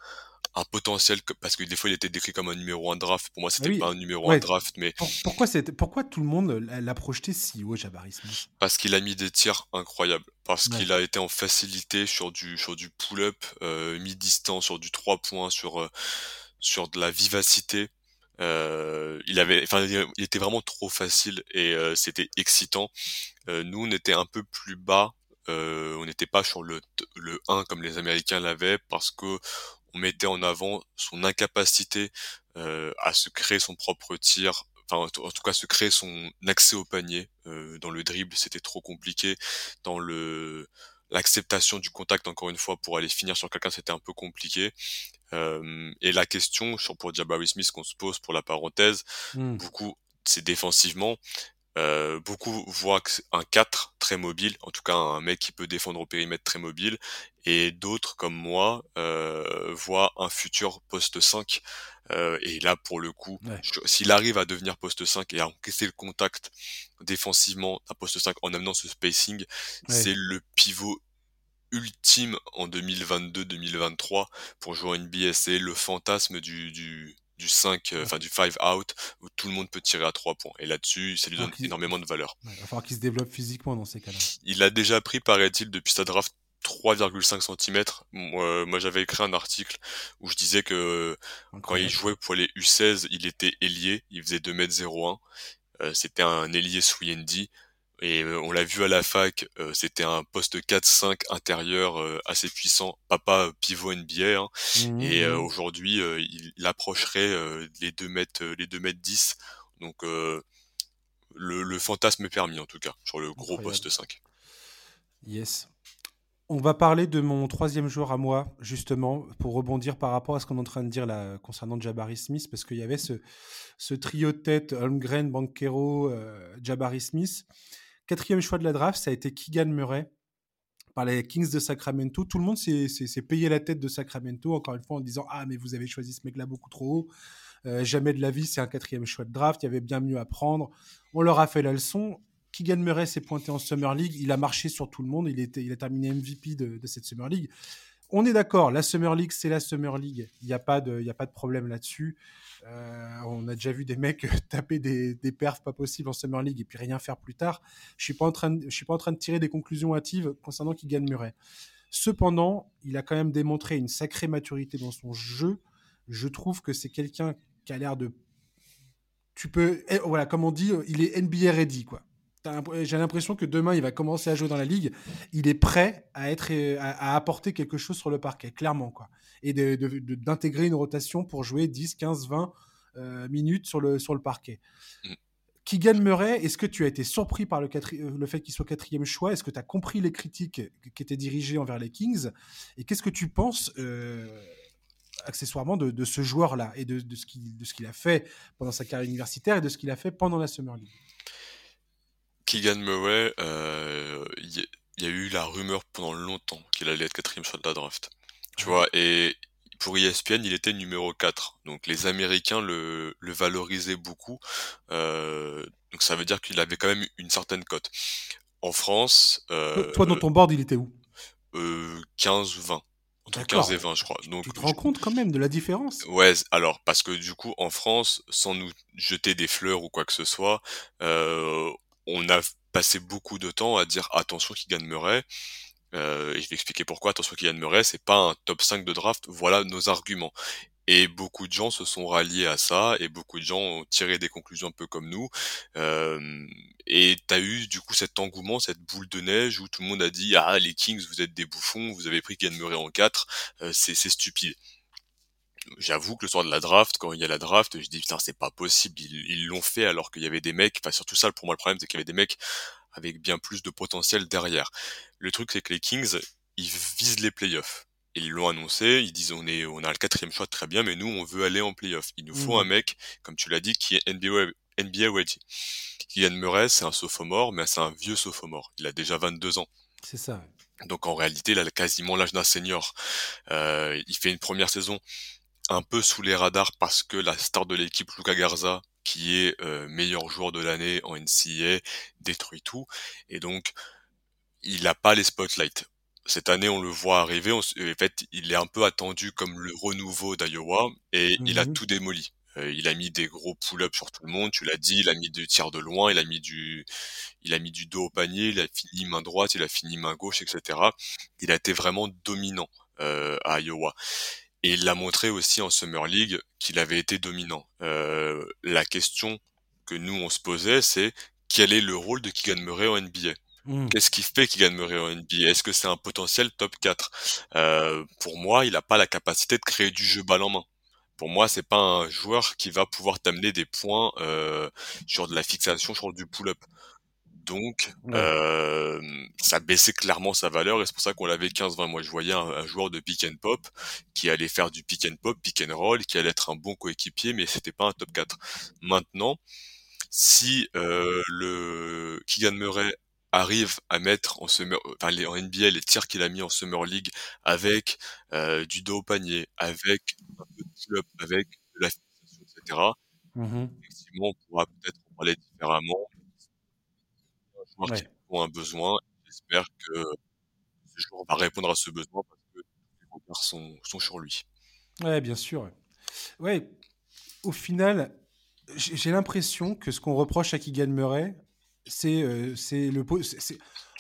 un potentiel parce que des fois il était décrit comme un numéro 1 draft. Pour moi c'était pas un numéro 1 draft mais pourquoi pourquoi tout le monde l'a projeté si haut Jabari Smith? Parce qu'il a mis des tirs incroyables. Parce qu'il a été en facilité sur du sur du pull-up euh, mi-distance sur du 3 points sur euh, sur de la vivacité. Euh, il avait enfin il était vraiment trop facile et euh, c'était excitant. Euh, nous on était un peu plus bas. On n'était pas sur le, le 1 comme les Américains l'avaient parce que on mettait en avant son incapacité euh, à se créer son propre tir, enfin en tout cas se créer son accès au panier. Euh, dans le dribble, c'était trop compliqué. Dans le l'acceptation du contact encore une fois pour aller finir sur quelqu'un c'était un peu compliqué et la question pour Jabari Smith qu'on se pose pour la parenthèse mmh. beaucoup c'est défensivement euh, beaucoup voient un 4 très mobile, en tout cas un mec qui peut défendre au périmètre très mobile, et d'autres comme moi euh, voient un futur poste 5. Euh, et là, pour le coup, s'il arrive à devenir poste 5 et à encaisser le contact défensivement à poste 5 en amenant ce spacing, c'est le pivot ultime en 2022-2023 pour jouer en NBA. C'est le fantasme du, du, du 5, euh, enfin du 5 out, où tout le monde peut tirer à 3 points. Et là-dessus, ça lui donne énormément de valeur. il va falloir qu'il se développe physiquement dans ces cas-là. Il a déjà pris, paraît-il, depuis sa draft 3,5 cm. Moi, j'avais écrit un article où je disais que quand il jouait pour les U16, il était ailier, il faisait 2m01. Euh, C'était un ailier Swiendy. Et euh, on l'a vu à la fac, euh, c'était un poste 4-5 intérieur euh, assez puissant, papa pivot NBA. Hein. Mmh, et mmh, aujourd'hui, il, approcherait les 2 mètres, les 2 mètres 10. Donc le, le, fantasme est permis en tout cas sur le gros poste 5. Yes. On va parler de mon troisième joueur à moi, justement, pour rebondir par rapport à ce qu'on est en train de dire là concernant Jabari Smith, parce qu'il y avait ce, ce trio de tête, Holmgren, Banquero, Jabari Smith. Quatrième choix de la draft, ça a été Keegan Murray par les Kings de Sacramento. Tout le monde s'est payé la tête de Sacramento, encore une fois, en disant Ah, mais vous avez choisi ce mec-là beaucoup trop haut. Euh, jamais de la vie, c'est un quatrième choix de draft. Il y avait bien mieux à prendre. On leur a fait la leçon. Keegan Murray s'est pointé en Summer League. Il a marché sur tout le monde. Il, était, il a terminé MVP de, de cette Summer League. On est d'accord, la Summer League, c'est la Summer League. Il n'y a, pas de, a pas de problème là-dessus. Euh, on a déjà vu des mecs taper des, des, perfs pas possibles en Summer League et puis rien faire plus tard. Je suis en train suis pas en train de tirer des conclusions hâtives concernant qui gagne Murray. Cependant, il a quand même démontré une sacrée maturité dans son jeu. Je trouve que c'est quelqu'un qui a l'air de tu peux eh, voilà comme on dit il est NBA ready quoi j'ai l'impression que demain, il va commencer à jouer dans la ligue. Il est prêt à, être, à, apporter quelque chose sur le parquet, clairement. Quoi. Et d'intégrer de, une rotation pour jouer 10, 15, 20 minutes sur le, sur le parquet. Mm. Keegan Murray, est-ce que tu as été surpris par le, euh, le fait qu'il soit quatrième choix? Est-ce que tu as compris les critiques qui étaient dirigées envers les Kings? Et qu'est-ce que tu penses euh, accessoirement de, de ce joueur-là et de, de ce qu'il a fait pendant sa carrière universitaire et de ce qu'il a fait pendant la Summer League? Keegan Murray, il euh, y, a eu la rumeur pendant longtemps qu'il allait être quatrième choix de la draft. Tu vois, et pour ESPN, il était numéro 4. Donc les Américains le, le valorisaient beaucoup. Euh, donc ça veut dire qu'il avait quand même une certaine cote. En France... Euh, Toi, dans ton board, il était où? 15 ou 20 entre 15 et 20, je crois. Donc, tu te rends compte quand même de la différence? Ouais, alors, parce que du coup, en France, sans nous jeter des fleurs ou quoi que ce soit, euh, on a passé beaucoup de temps à dire attention qui gagne Murray. Euh, et je vais expliquer pourquoi attention qui gagne Murray, c'est pas un top 5 de draft, voilà nos arguments. Et beaucoup de gens se sont ralliés à ça, et beaucoup de gens ont tiré des conclusions un peu comme nous. Euh, et t'as eu du coup cet engouement, cette boule de neige où tout le monde a dit ah les Kings vous êtes des bouffons, vous avez pris Gagne Murray en 4, euh, c'est stupide j'avoue que le soir de la draft, quand il y a la draft, je dis putain c'est pas possible, ils l'ont fait alors qu'il y avait des mecs, enfin surtout ça pour moi le problème c'est qu'il y avait des mecs avec bien plus de potentiel derrière. Le truc c'est que les Kings, ils visent les playoffs. Ils l'ont annoncé, ils disent on est on a le quatrième choix très bien, mais nous on veut aller en playoffs. Il nous faut mmh. un mec, comme tu l'as dit, qui est NBA, NBA ready. Kylian Murray, c'est un sophomore, mais c'est un vieux sophomore. Il a déjà 22 ans. C'est ça. Donc en réalité, il a quasiment l'âge d'un senior. Euh, il fait une première saison un peu sous les radars parce que la star de l'équipe, Luca Garza, qui est euh, meilleur joueur de l'année en NCA, détruit tout. Et donc, il n'a pas les spotlights. Cette année, on le voit arriver. en fait, il est un peu attendu comme le renouveau d'Iowa et il a mhm. tout démoli. Euh, il a mis des gros pull-ups sur tout le monde. Tu l'as dit, il a mis du tir de loin, il a mis du, il a mis du dos au panier, il a fini main droite, il a fini main gauche, etc. Il a été vraiment dominant euh, à Iowa. Et il l'a montré aussi en Summer League qu'il avait été dominant. Euh, la question que nous on se posait, c'est quel est le rôle de Keegan Murray en NBA mmh. Qu'est-ce qui fait Keegan Murray en NBA Est-ce que c'est un potentiel top 4 euh, Pour moi, il n'a pas la capacité de créer du jeu balle en main. Pour moi, c'est pas un joueur qui va pouvoir t'amener des points euh, sur de la fixation, sur du pull-up. Donc, euh, ça baissait clairement sa valeur et c'est pour ça qu'on l'avait 15-20. Moi, je voyais un, joueur de pick and pop qui allait faire du pick and pop, pick and roll, qui allait être un bon coéquipier, mais c'était pas un top 4. Maintenant, si euh, le Keegan Murray arrive à mettre en summer, enfin les, en NBA les tirs qu'il a mis en summer league avec euh, du dos au panier, avec un peu de club, avec de la fixation, etc. Mmh Effectivement, on pourra peut-être en parler différemment. A un besoin, j'espère que ce joueur va répondre à ce besoin parce que les regards sont, sont sur lui. Ouais, bien sûr. Ouais, au final, j'ai l'impression que ce qu'on reproche à Keegan Murray, c'est euh, c'est le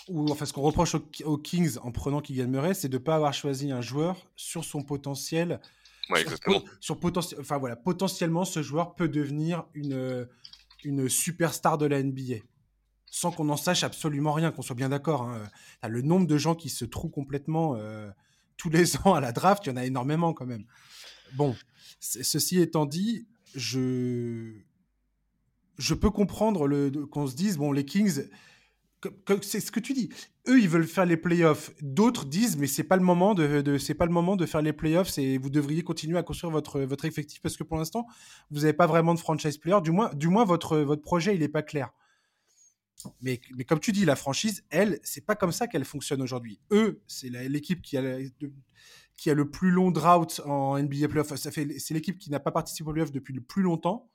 ou enfin ce qu'on reproche aux, Kings en prenant Keegan Murray, c'est de ne pas avoir choisi un joueur sur son potentiel. Ouais, exactement. Sur, potentiel, enfin voilà, potentiellement ce joueur peut devenir une une superstar de la NBA sans qu'on en sache absolument rien, qu'on soit bien d'accord. Hein. Le nombre de gens qui se trouvent complètement euh, tous les ans à la draft, il y en a énormément quand même. Bon, ceci étant dit, je, je peux comprendre qu'on se dise, bon, les Kings, c'est ce que tu dis. Eux, ils veulent faire les playoffs. D'autres disent, mais c'est pas de, pas le moment de faire les playoffs. Et vous devriez continuer à construire votre votre effectif parce que pour l'instant, vous n'avez pas vraiment de franchise player. Du moins, du moins votre votre projet, il est pas clair. Mais, comme tu dis, la franchise, elle, c'est pas comme ça qu'elle fonctionne aujourd'hui. Eux, c'est l'équipe qui a qui le plus long drought en NBA fait, c'est l'équipe qui n'a pas participé aux playoffs depuis le plus longtemps.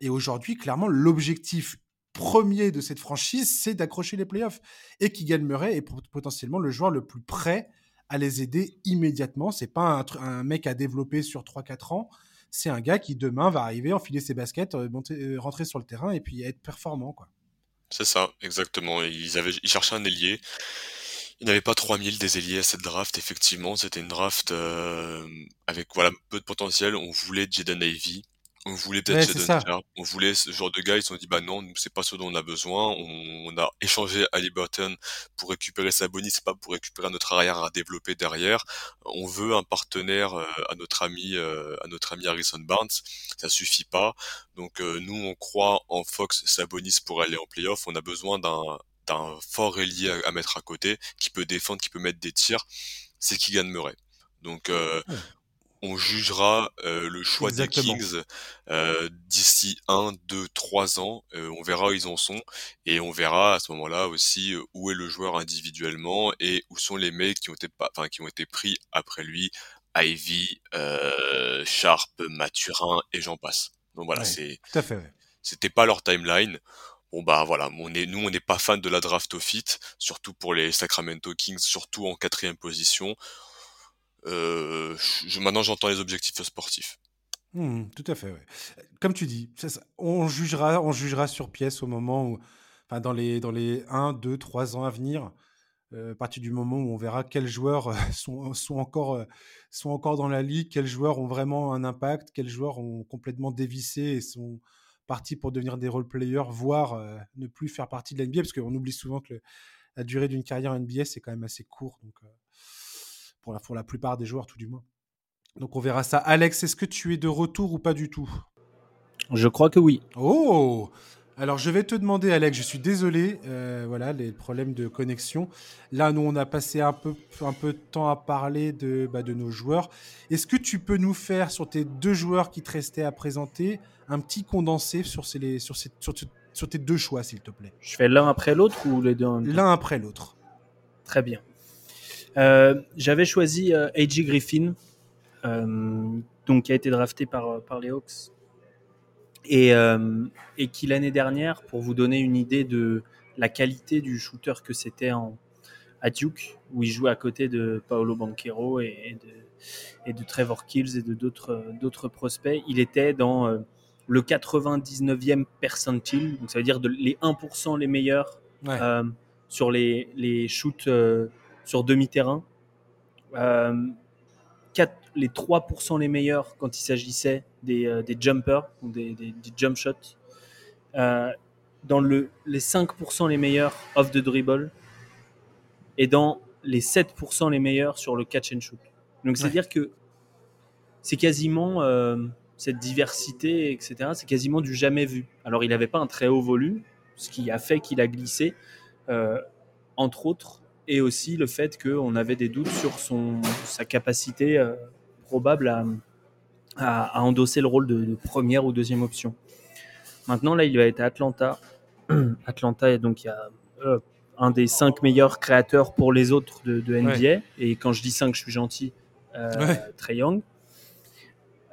Et aujourd'hui, clairement, l'objectif premier de cette franchise, c'est d'accrocher les playoffs. Et Keegan Murray est potentiellement le joueur le plus prêt à les aider immédiatement. C'est pas un, mec à développer sur 3-4 ans. C'est un gars qui demain va arriver, enfiler ses baskets, euh, euh, rentrer sur le terrain et puis être performant. quoi. C'est ça, exactement. Ils, avaient, ils cherchaient un ailier. Il n'y avait pas 3000 des ailiers à cette draft, effectivement. C'était une draft euh, avec voilà peu de potentiel. On voulait Jaden Ivey. On voulait peut-être on voulait ce genre de gars, ils se sont dit bah non, c'est pas ce dont on a besoin. On, a échangé Burton pour récupérer Sabonis, c'est pas pour récupérer notre arrière à développer derrière. On veut un partenaire euh, à notre ami euh, à notre ami Harrison Barnes, ça suffit pas. Donc euh, nous on croit en Fox Sabonis pour aller en playoff, on a besoin d'un d'un fort ailier à, mettre à côté qui peut défendre, qui peut mettre des tirs, c'est Keegan Murray. Donc on jugera euh, le choix des Kings euh, d'ici 1, 2, 3 ans. Euh, on verra où ils en sont et on verra à ce moment-là aussi où est le joueur individuellement et où sont les mecs qui ont été, enfin, qui ont été pris après lui. Ivy, Sharp, Mathurin et j'en passe. Donc voilà, c'est. C'était pas leur timeline. Bon bah voilà, on est, nous on n'est pas fan de la draft au fit, surtout pour les Sacramento Kings, surtout en quatrième position euh, maintenant j'entends les objectifs sportifs. Mmh, tout à fait. Comme tu dis, on jugera, on jugera sur pièce au moment où, enfin, dans les dans les 1, 2, 3 ans à venir, euh, à partir du moment où on verra quels joueurs euh, sont, encore, sont encore dans la ligue, quels joueurs ont vraiment un impact, quels joueurs ont complètement dévissé et sont partis pour devenir des role players, voire ne plus faire partie de la NBA, parce qu'on oublie souvent que la durée d'une carrière NBA c'est quand même assez court. Donc pour la, pour la plupart des joueurs tout du moins. Donc on verra ça. Alex, est-ce que tu es de retour ou pas du tout? Je crois que oui. Oh alors je vais te demander, Alex, je suis désolé, euh, voilà, les problèmes de connexion. Là, nous, on a passé un peu, un peu de temps à parler de, bah, de nos joueurs. Est-ce que tu peux nous faire, sur tes deux joueurs qui te restaient à présenter, un petit condensé sur, ces, sur, ces, sur, sur tes deux choix, s'il te plaît? Je fais l'un après l'autre ou les deux L'un après l'autre. Très bien. Euh, j'avais choisi euh, A.J. Griffin, euh, donc qui a été drafté par, par les Hawks. Et, et qui l'année dernière, pour vous donner une idée de la qualité du shooter que c'était à Duke, où il jouait à côté de Paolo Banquero et, de, et de Trevor Kills et de d'autres prospects. Il était dans le 99e percentile, donc ça veut dire de, les 1% les meilleurs sur les, les shoots sur demi-terrain. Euh, les 3% les meilleurs quand il s'agissait des, euh, des, jumpers, des, des, jump shots. Euh, dans le, les 5% les meilleurs off the dribble. Et dans les 7% les meilleurs sur le catch and shoot. Donc c'est-à-dire que c'est quasiment cette diversité, etc. C'est quasiment du jamais vu. Alors il n'avait pas un très haut volume, ce qui a fait qu'il a glissé, entre autres, et aussi le fait qu'on avait des doutes sur son, sa capacité probable à, à, endosser le rôle de, première ou deuxième option. Maintenant, là, il va être à Atlanta. Atlanta, donc il y a euh, un des cinq meilleurs créateurs pour les autres de, NBA. Et quand je dis cinq, je suis gentil. Euh, Trey Young.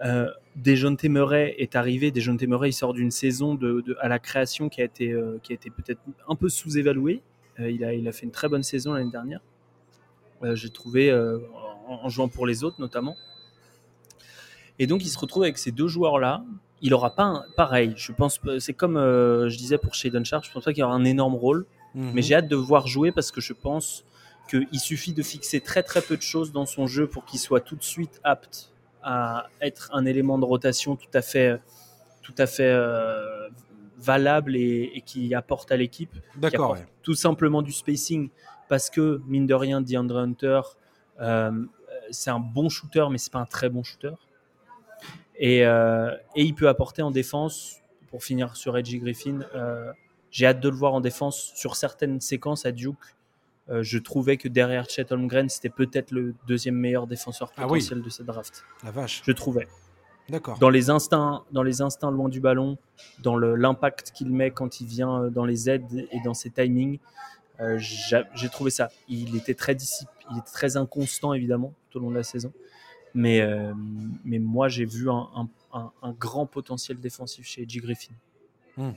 Euh, Dejounte Murray est arrivé. Dejounte Murray, il sort d'une saison de, à la création qui a été, euh, qui a été peut-être un peu sous-évaluée. Il, a, il a fait une très bonne saison l'année dernière. J'ai trouvé, en, jouant pour les autres notamment. Et donc, il se retrouve avec ces deux joueurs-là. Il aura pas un, pareil. Je pense, c'est comme euh, je disais pour Shaden Sharp. Je pense pas qu'il aura un énorme rôle, mhm. mais j'ai hâte de voir jouer parce que je pense qu'il suffit de fixer très très peu de choses dans son jeu pour qu'il soit tout de suite apte à être un élément de rotation tout à fait, tout à fait euh, valable et, qui apporte à l'équipe. D'accord. Tout simplement du spacing parce que mine de rien, DeAndre Hunter, euh, c'est un bon shooter, mais c'est pas un très bon shooter. Euh, et, il peut apporter en défense, pour finir sur Reggie Griffin, euh, j'ai hâte de le voir en défense sur certaines séquences à Duke. Euh, je trouvais que derrière Chet Holmgren, c'était peut-être le deuxième meilleur défenseur ah potentiel de cette draft. La vache. Je trouvais. Dans les instincts, dans les instincts loin du ballon, dans l'impact qu'il met quand il vient dans les aides et dans ses timings, j'ai trouvé ça. Il était très discipliné, il était très inconstant évidemment tout au long de la saison. Mais, euh, mais moi, j'ai vu un, un, grand potentiel défensif chez Edgy Griffin. Hmm.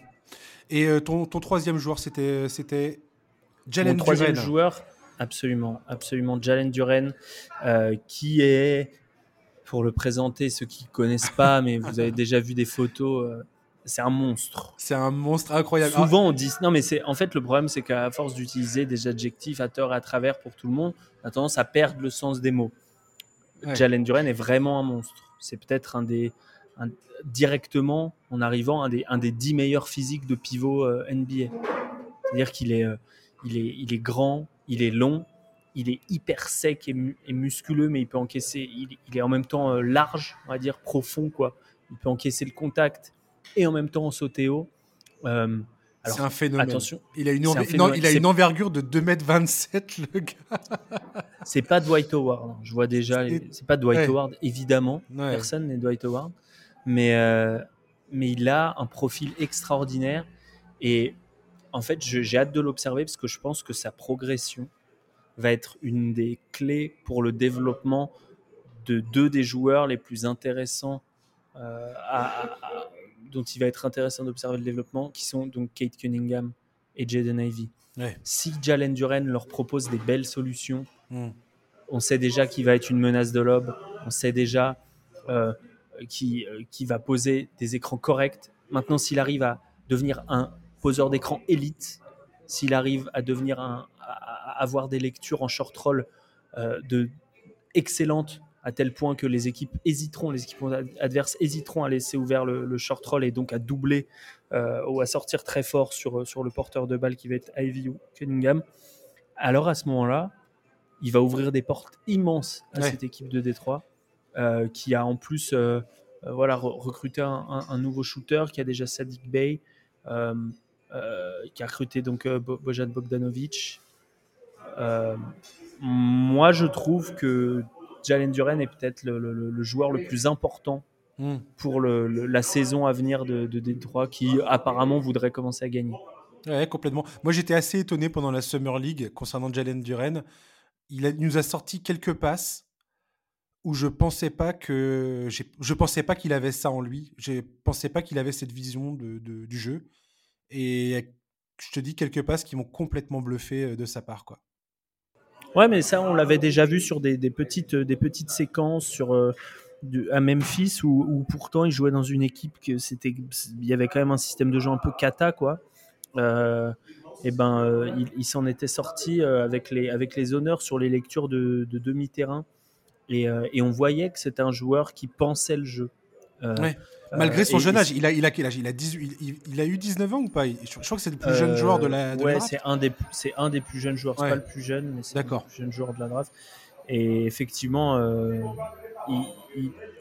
Et euh, ton, ton, troisième joueur, c'était, c'était Jalen Mon troisième joueur, absolument, absolument, Jalen Duren, euh, qui est, pour le présenter, ceux qui ne connaissent pas, mais vous avez déjà vu des photos, c'est un monstre. C'est un monstre incroyable. Souvent, on dit. Non, mais c'est en fait le problème, c'est qu'à force d'utiliser des adjectifs à tort et à travers pour tout le monde, on a tendance à perdre le sens des mots. Jalen Duren est vraiment un monstre. C'est peut-être un des directement en arrivant un des un des dix meilleurs physiques de pivot euh, NBA. C'est-à-dire qu'il est, euh, il est il est grand, il est long, il est hyper sec et, musculeux, mais il peut encaisser. Il, est en même temps euh, large, on va dire profond quoi. Il peut encaisser le contact et en même temps sauter haut. C'est un phénomène. Attention. Il a une, il a une envergure de 2m27, le gars. c'est pas Dwight Howard. Hein. Je vois déjà. C'est pas Dwight Howard, évidemment. Personne n'est Dwight Howard. Mais, euh, mais il a un profil extraordinaire. Et en fait, j'ai hâte de l'observer parce que je pense que sa progression va être une des clés pour le développement de deux des joueurs les plus intéressants euh, à, dont il va être intéressant d'observer le développement, qui sont donc Kate Cunningham et Jaden Ivey. Si Jalen Duren leur propose des belles solutions, hmm. on sait déjà qu'il va être une menace de lob, on sait déjà euh, qu'il euh, va poser des écrans corrects. Maintenant, s'il arrive à devenir un poseur d'écran élite, s'il arrive à devenir un, à, avoir des lectures en short roll euh, de excellentes à tel point que les équipes hésiteront, les équipes adverses hésiteront à laisser ouvert le, short roll et donc à doubler euh, ou à sortir très fort sur, sur le porteur de balle qui va être Ivy ou Cunningham. Alors à ce moment-là, il va ouvrir des portes immenses à cette équipe de Détroit euh, qui a en plus euh, voilà, recruté un, nouveau shooter qui a déjà Sadiq Bey, qui a recruté donc Bojan Bogdanovic. Moi, je trouve que Jalen Duren est peut-être le, joueur le plus important hmm. pour la saison à venir de, de Détroit qui apparemment voudrait commencer à gagner. Ouais, complètement. Moi, j'étais assez étonné pendant la Summer League concernant Jalen Duren. Il, nous a sorti quelques passes où je pensais pas que je pensais pas qu'il avait ça en lui. Je pensais pas qu'il avait cette vision de, du jeu. Et je te dis quelques passes qui m'ont complètement bluffé euh, de sa part, quoi. Ouais, mais ça, on l'avait déjà vu sur des, petites, des petites séquences sur, euh, à Memphis où, pourtant il jouait dans une équipe que c'était, il y avait quand même un système de jeu un peu cata, quoi. Euh, et ben, euh, il, s'en était sorti avec les, avec les honneurs sur les lectures de, demi-terrain. Et, et, on voyait que c'était un joueur qui pensait le jeu. Ouais. Malgré son jeune âge, il a, il a quel âge? Il a, 18, il, a eu 19 ans ou pas? Je, crois que c'est le plus jeune joueur de la, de ouais, c'est un, des, un des plus jeunes joueurs. C'est pas le plus jeune, mais c'est des plus jeunes joueurs de la draft. Et effectivement, euh,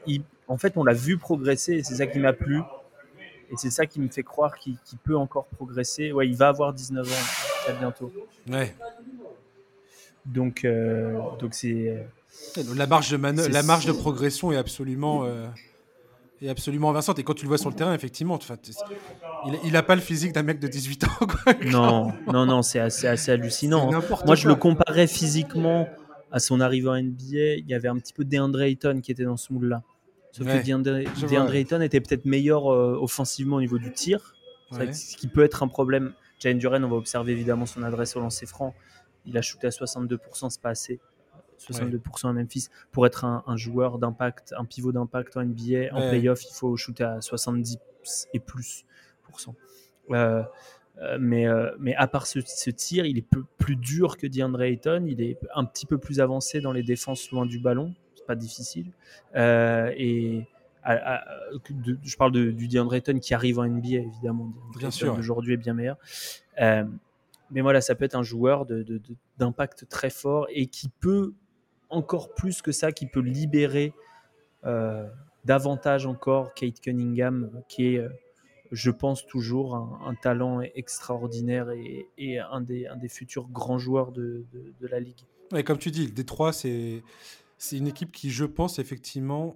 il, en fait, on l'a vu progresser et c'est ça qui m'a plu. c'est ça qui me fait croire qu'il peut encore progresser. Ouais, il va avoir 19 ans très bientôt. Ouais. Donc, donc c'est. La marge de la marge de progression est absolument est absolument invincible. Et quand tu le vois sur le terrain, effectivement, il n'a pas le physique d'un mec de 18 ans. non, non, non, c'est assez, assez hallucinant. Moi, je le comparais physiquement à son arrivée en NBA. Il y avait un petit peu DeAndre Ayton qui était dans ce moule-là. Sauf que DeAndre, Ayton était peut-être meilleur euh, offensivement au niveau du tir, ce qui peut être un problème. Jalen Duren, on va observer évidemment son adresse au lancer franc. Il a shooté à 62%, c'est pas assez. 62% à Memphis. Pour être un, joueur d'impact, un pivot d'impact en NBA, en playoff, il faut shooter à 70 et plus euh, euh, mais, euh, mais à part ce, tir, il est plus dur que DeAndre Ayton. Il est un petit peu plus avancé dans les défenses loin du ballon. C'est pas difficile. et je parle de, du DeAndre Ayton qui arrive en NBA, évidemment. Bien sûr. Aujourd'hui est bien meilleur. mais voilà, ça peut être un joueur d'impact de, très fort et qui peut encore plus que ça, qui peut libérer euh, davantage encore Kate Cunningham, qui est, euh, je pense, toujours un, talent extraordinaire et, un, des, futurs grands joueurs de, la Ligue. Et comme tu dis, le Détroit, c'est une équipe qui, je pense, effectivement,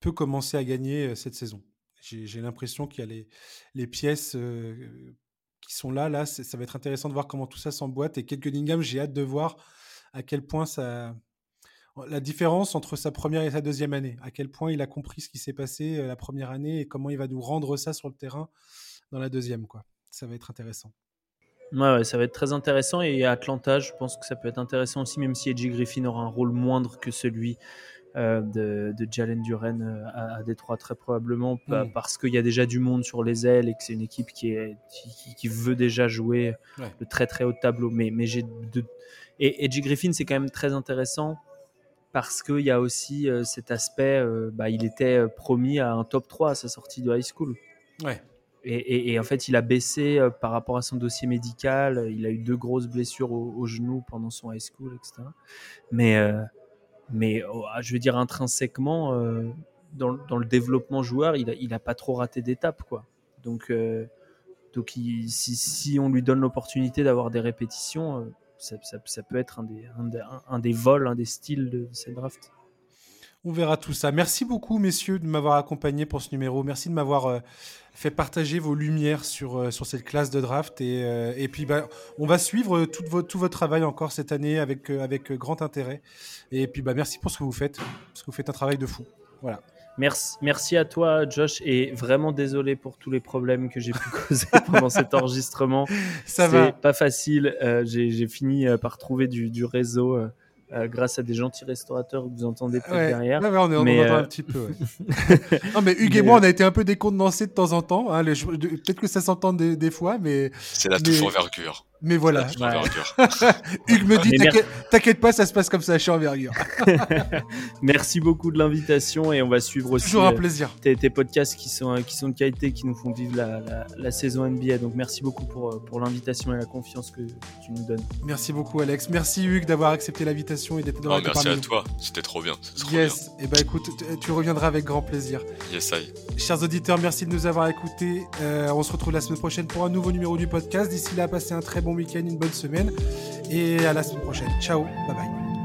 peut commencer à gagner euh, cette saison. J'ai l'impression qu'il y a les pièces qui sont là. Là, ça va être intéressant de voir comment tout ça s'emboîte. Et Kate Cunningham, j'ai hâte de voir à quel point ça, la différence entre sa première et sa deuxième année, à quel point il a compris ce qui s'est passé euh, la première année et comment il va nous rendre ça sur le terrain dans la deuxième. Quoi. Ça va être intéressant. Ouais, ça va être très intéressant. Et à Atlanta, je pense que ça peut être intéressant aussi, même si Edgy Griffin aura un rôle moindre que celui euh, de, Jalen Duren euh, à, Détroit, très probablement, mm. parce qu'il y a déjà du monde sur les ailes et que c'est une équipe qui, est, qui, veut déjà jouer le très très haut tableau. Mais, mais j'ai de... Et Edgy Griffin, c'est quand même très intéressant parce qu'il y a aussi euh, cet aspect, euh, bah, il était promis à un top 3 à sa sortie de high school. Ouais. Et, en fait, il a baissé par rapport à son dossier médical. Il a eu deux grosses blessures au, genou pendant son high school, etc. Mais, mais oh, ah, je veux dire, intrinsèquement, dans, le développement joueur, il n'a pas trop raté d'étapes. quoi. Donc, donc si, si, on lui donne l'opportunité d'avoir des répétitions, ça, peut être un des, un, des, vols, un des styles de cette draft. On verra tout ça. Merci beaucoup, messieurs, de m'avoir accompagné pour ce numéro. Merci de m'avoir euh, fait partager vos lumières sur, euh, sur cette classe de draft. Et, euh, et puis, bah, on va suivre tout, votre, tout votre travail encore cette année avec, avec grand intérêt. Et puis, bah, merci pour ce que vous faites, parce que vous faites un travail de fou. Voilà. Merci, merci à toi, Josh, et vraiment désolé pour tous les problèmes que j'ai pu causer pendant cet enregistrement. Ça va. pas facile. J'ai fini par trouver du, du réseau. Euh, euh, grâce à des gentils restaurateurs que vous entendez peut-être derrière. Ouais, on, est, on mais, entend un petit peu. non, mais Hugues et moi, on a été un peu décontenancés de temps en temps. Hein, peut-être que ça s'entend des, des, fois, mais. C'est la touche envergure. Mais voilà. Hugues me dit T'inquiète pas, ça se passe comme ça, je suis envergure. merci beaucoup de l'invitation et on va suivre aussi Toujours un euh, plaisir. tes, tes, podcasts qui sont, qui sont de qualité, qui nous font vivre la, la, saison NBA. Donc merci beaucoup pour, pour l'invitation et la confiance que tu nous donnes. Merci beaucoup, Alex. Merci, Hugues, d'avoir accepté l'invitation et d'être dans Merci à toi, c'était trop bien. yes, et eh ben écoute, tu reviendras avec grand plaisir. Yes, I. Chers auditeurs, merci de nous avoir écoutés. Euh, on se retrouve la semaine prochaine pour un nouveau numéro du podcast. D'ici là, passez un très bon week-end, une bonne semaine et à la semaine prochaine. Ciao, bye bye.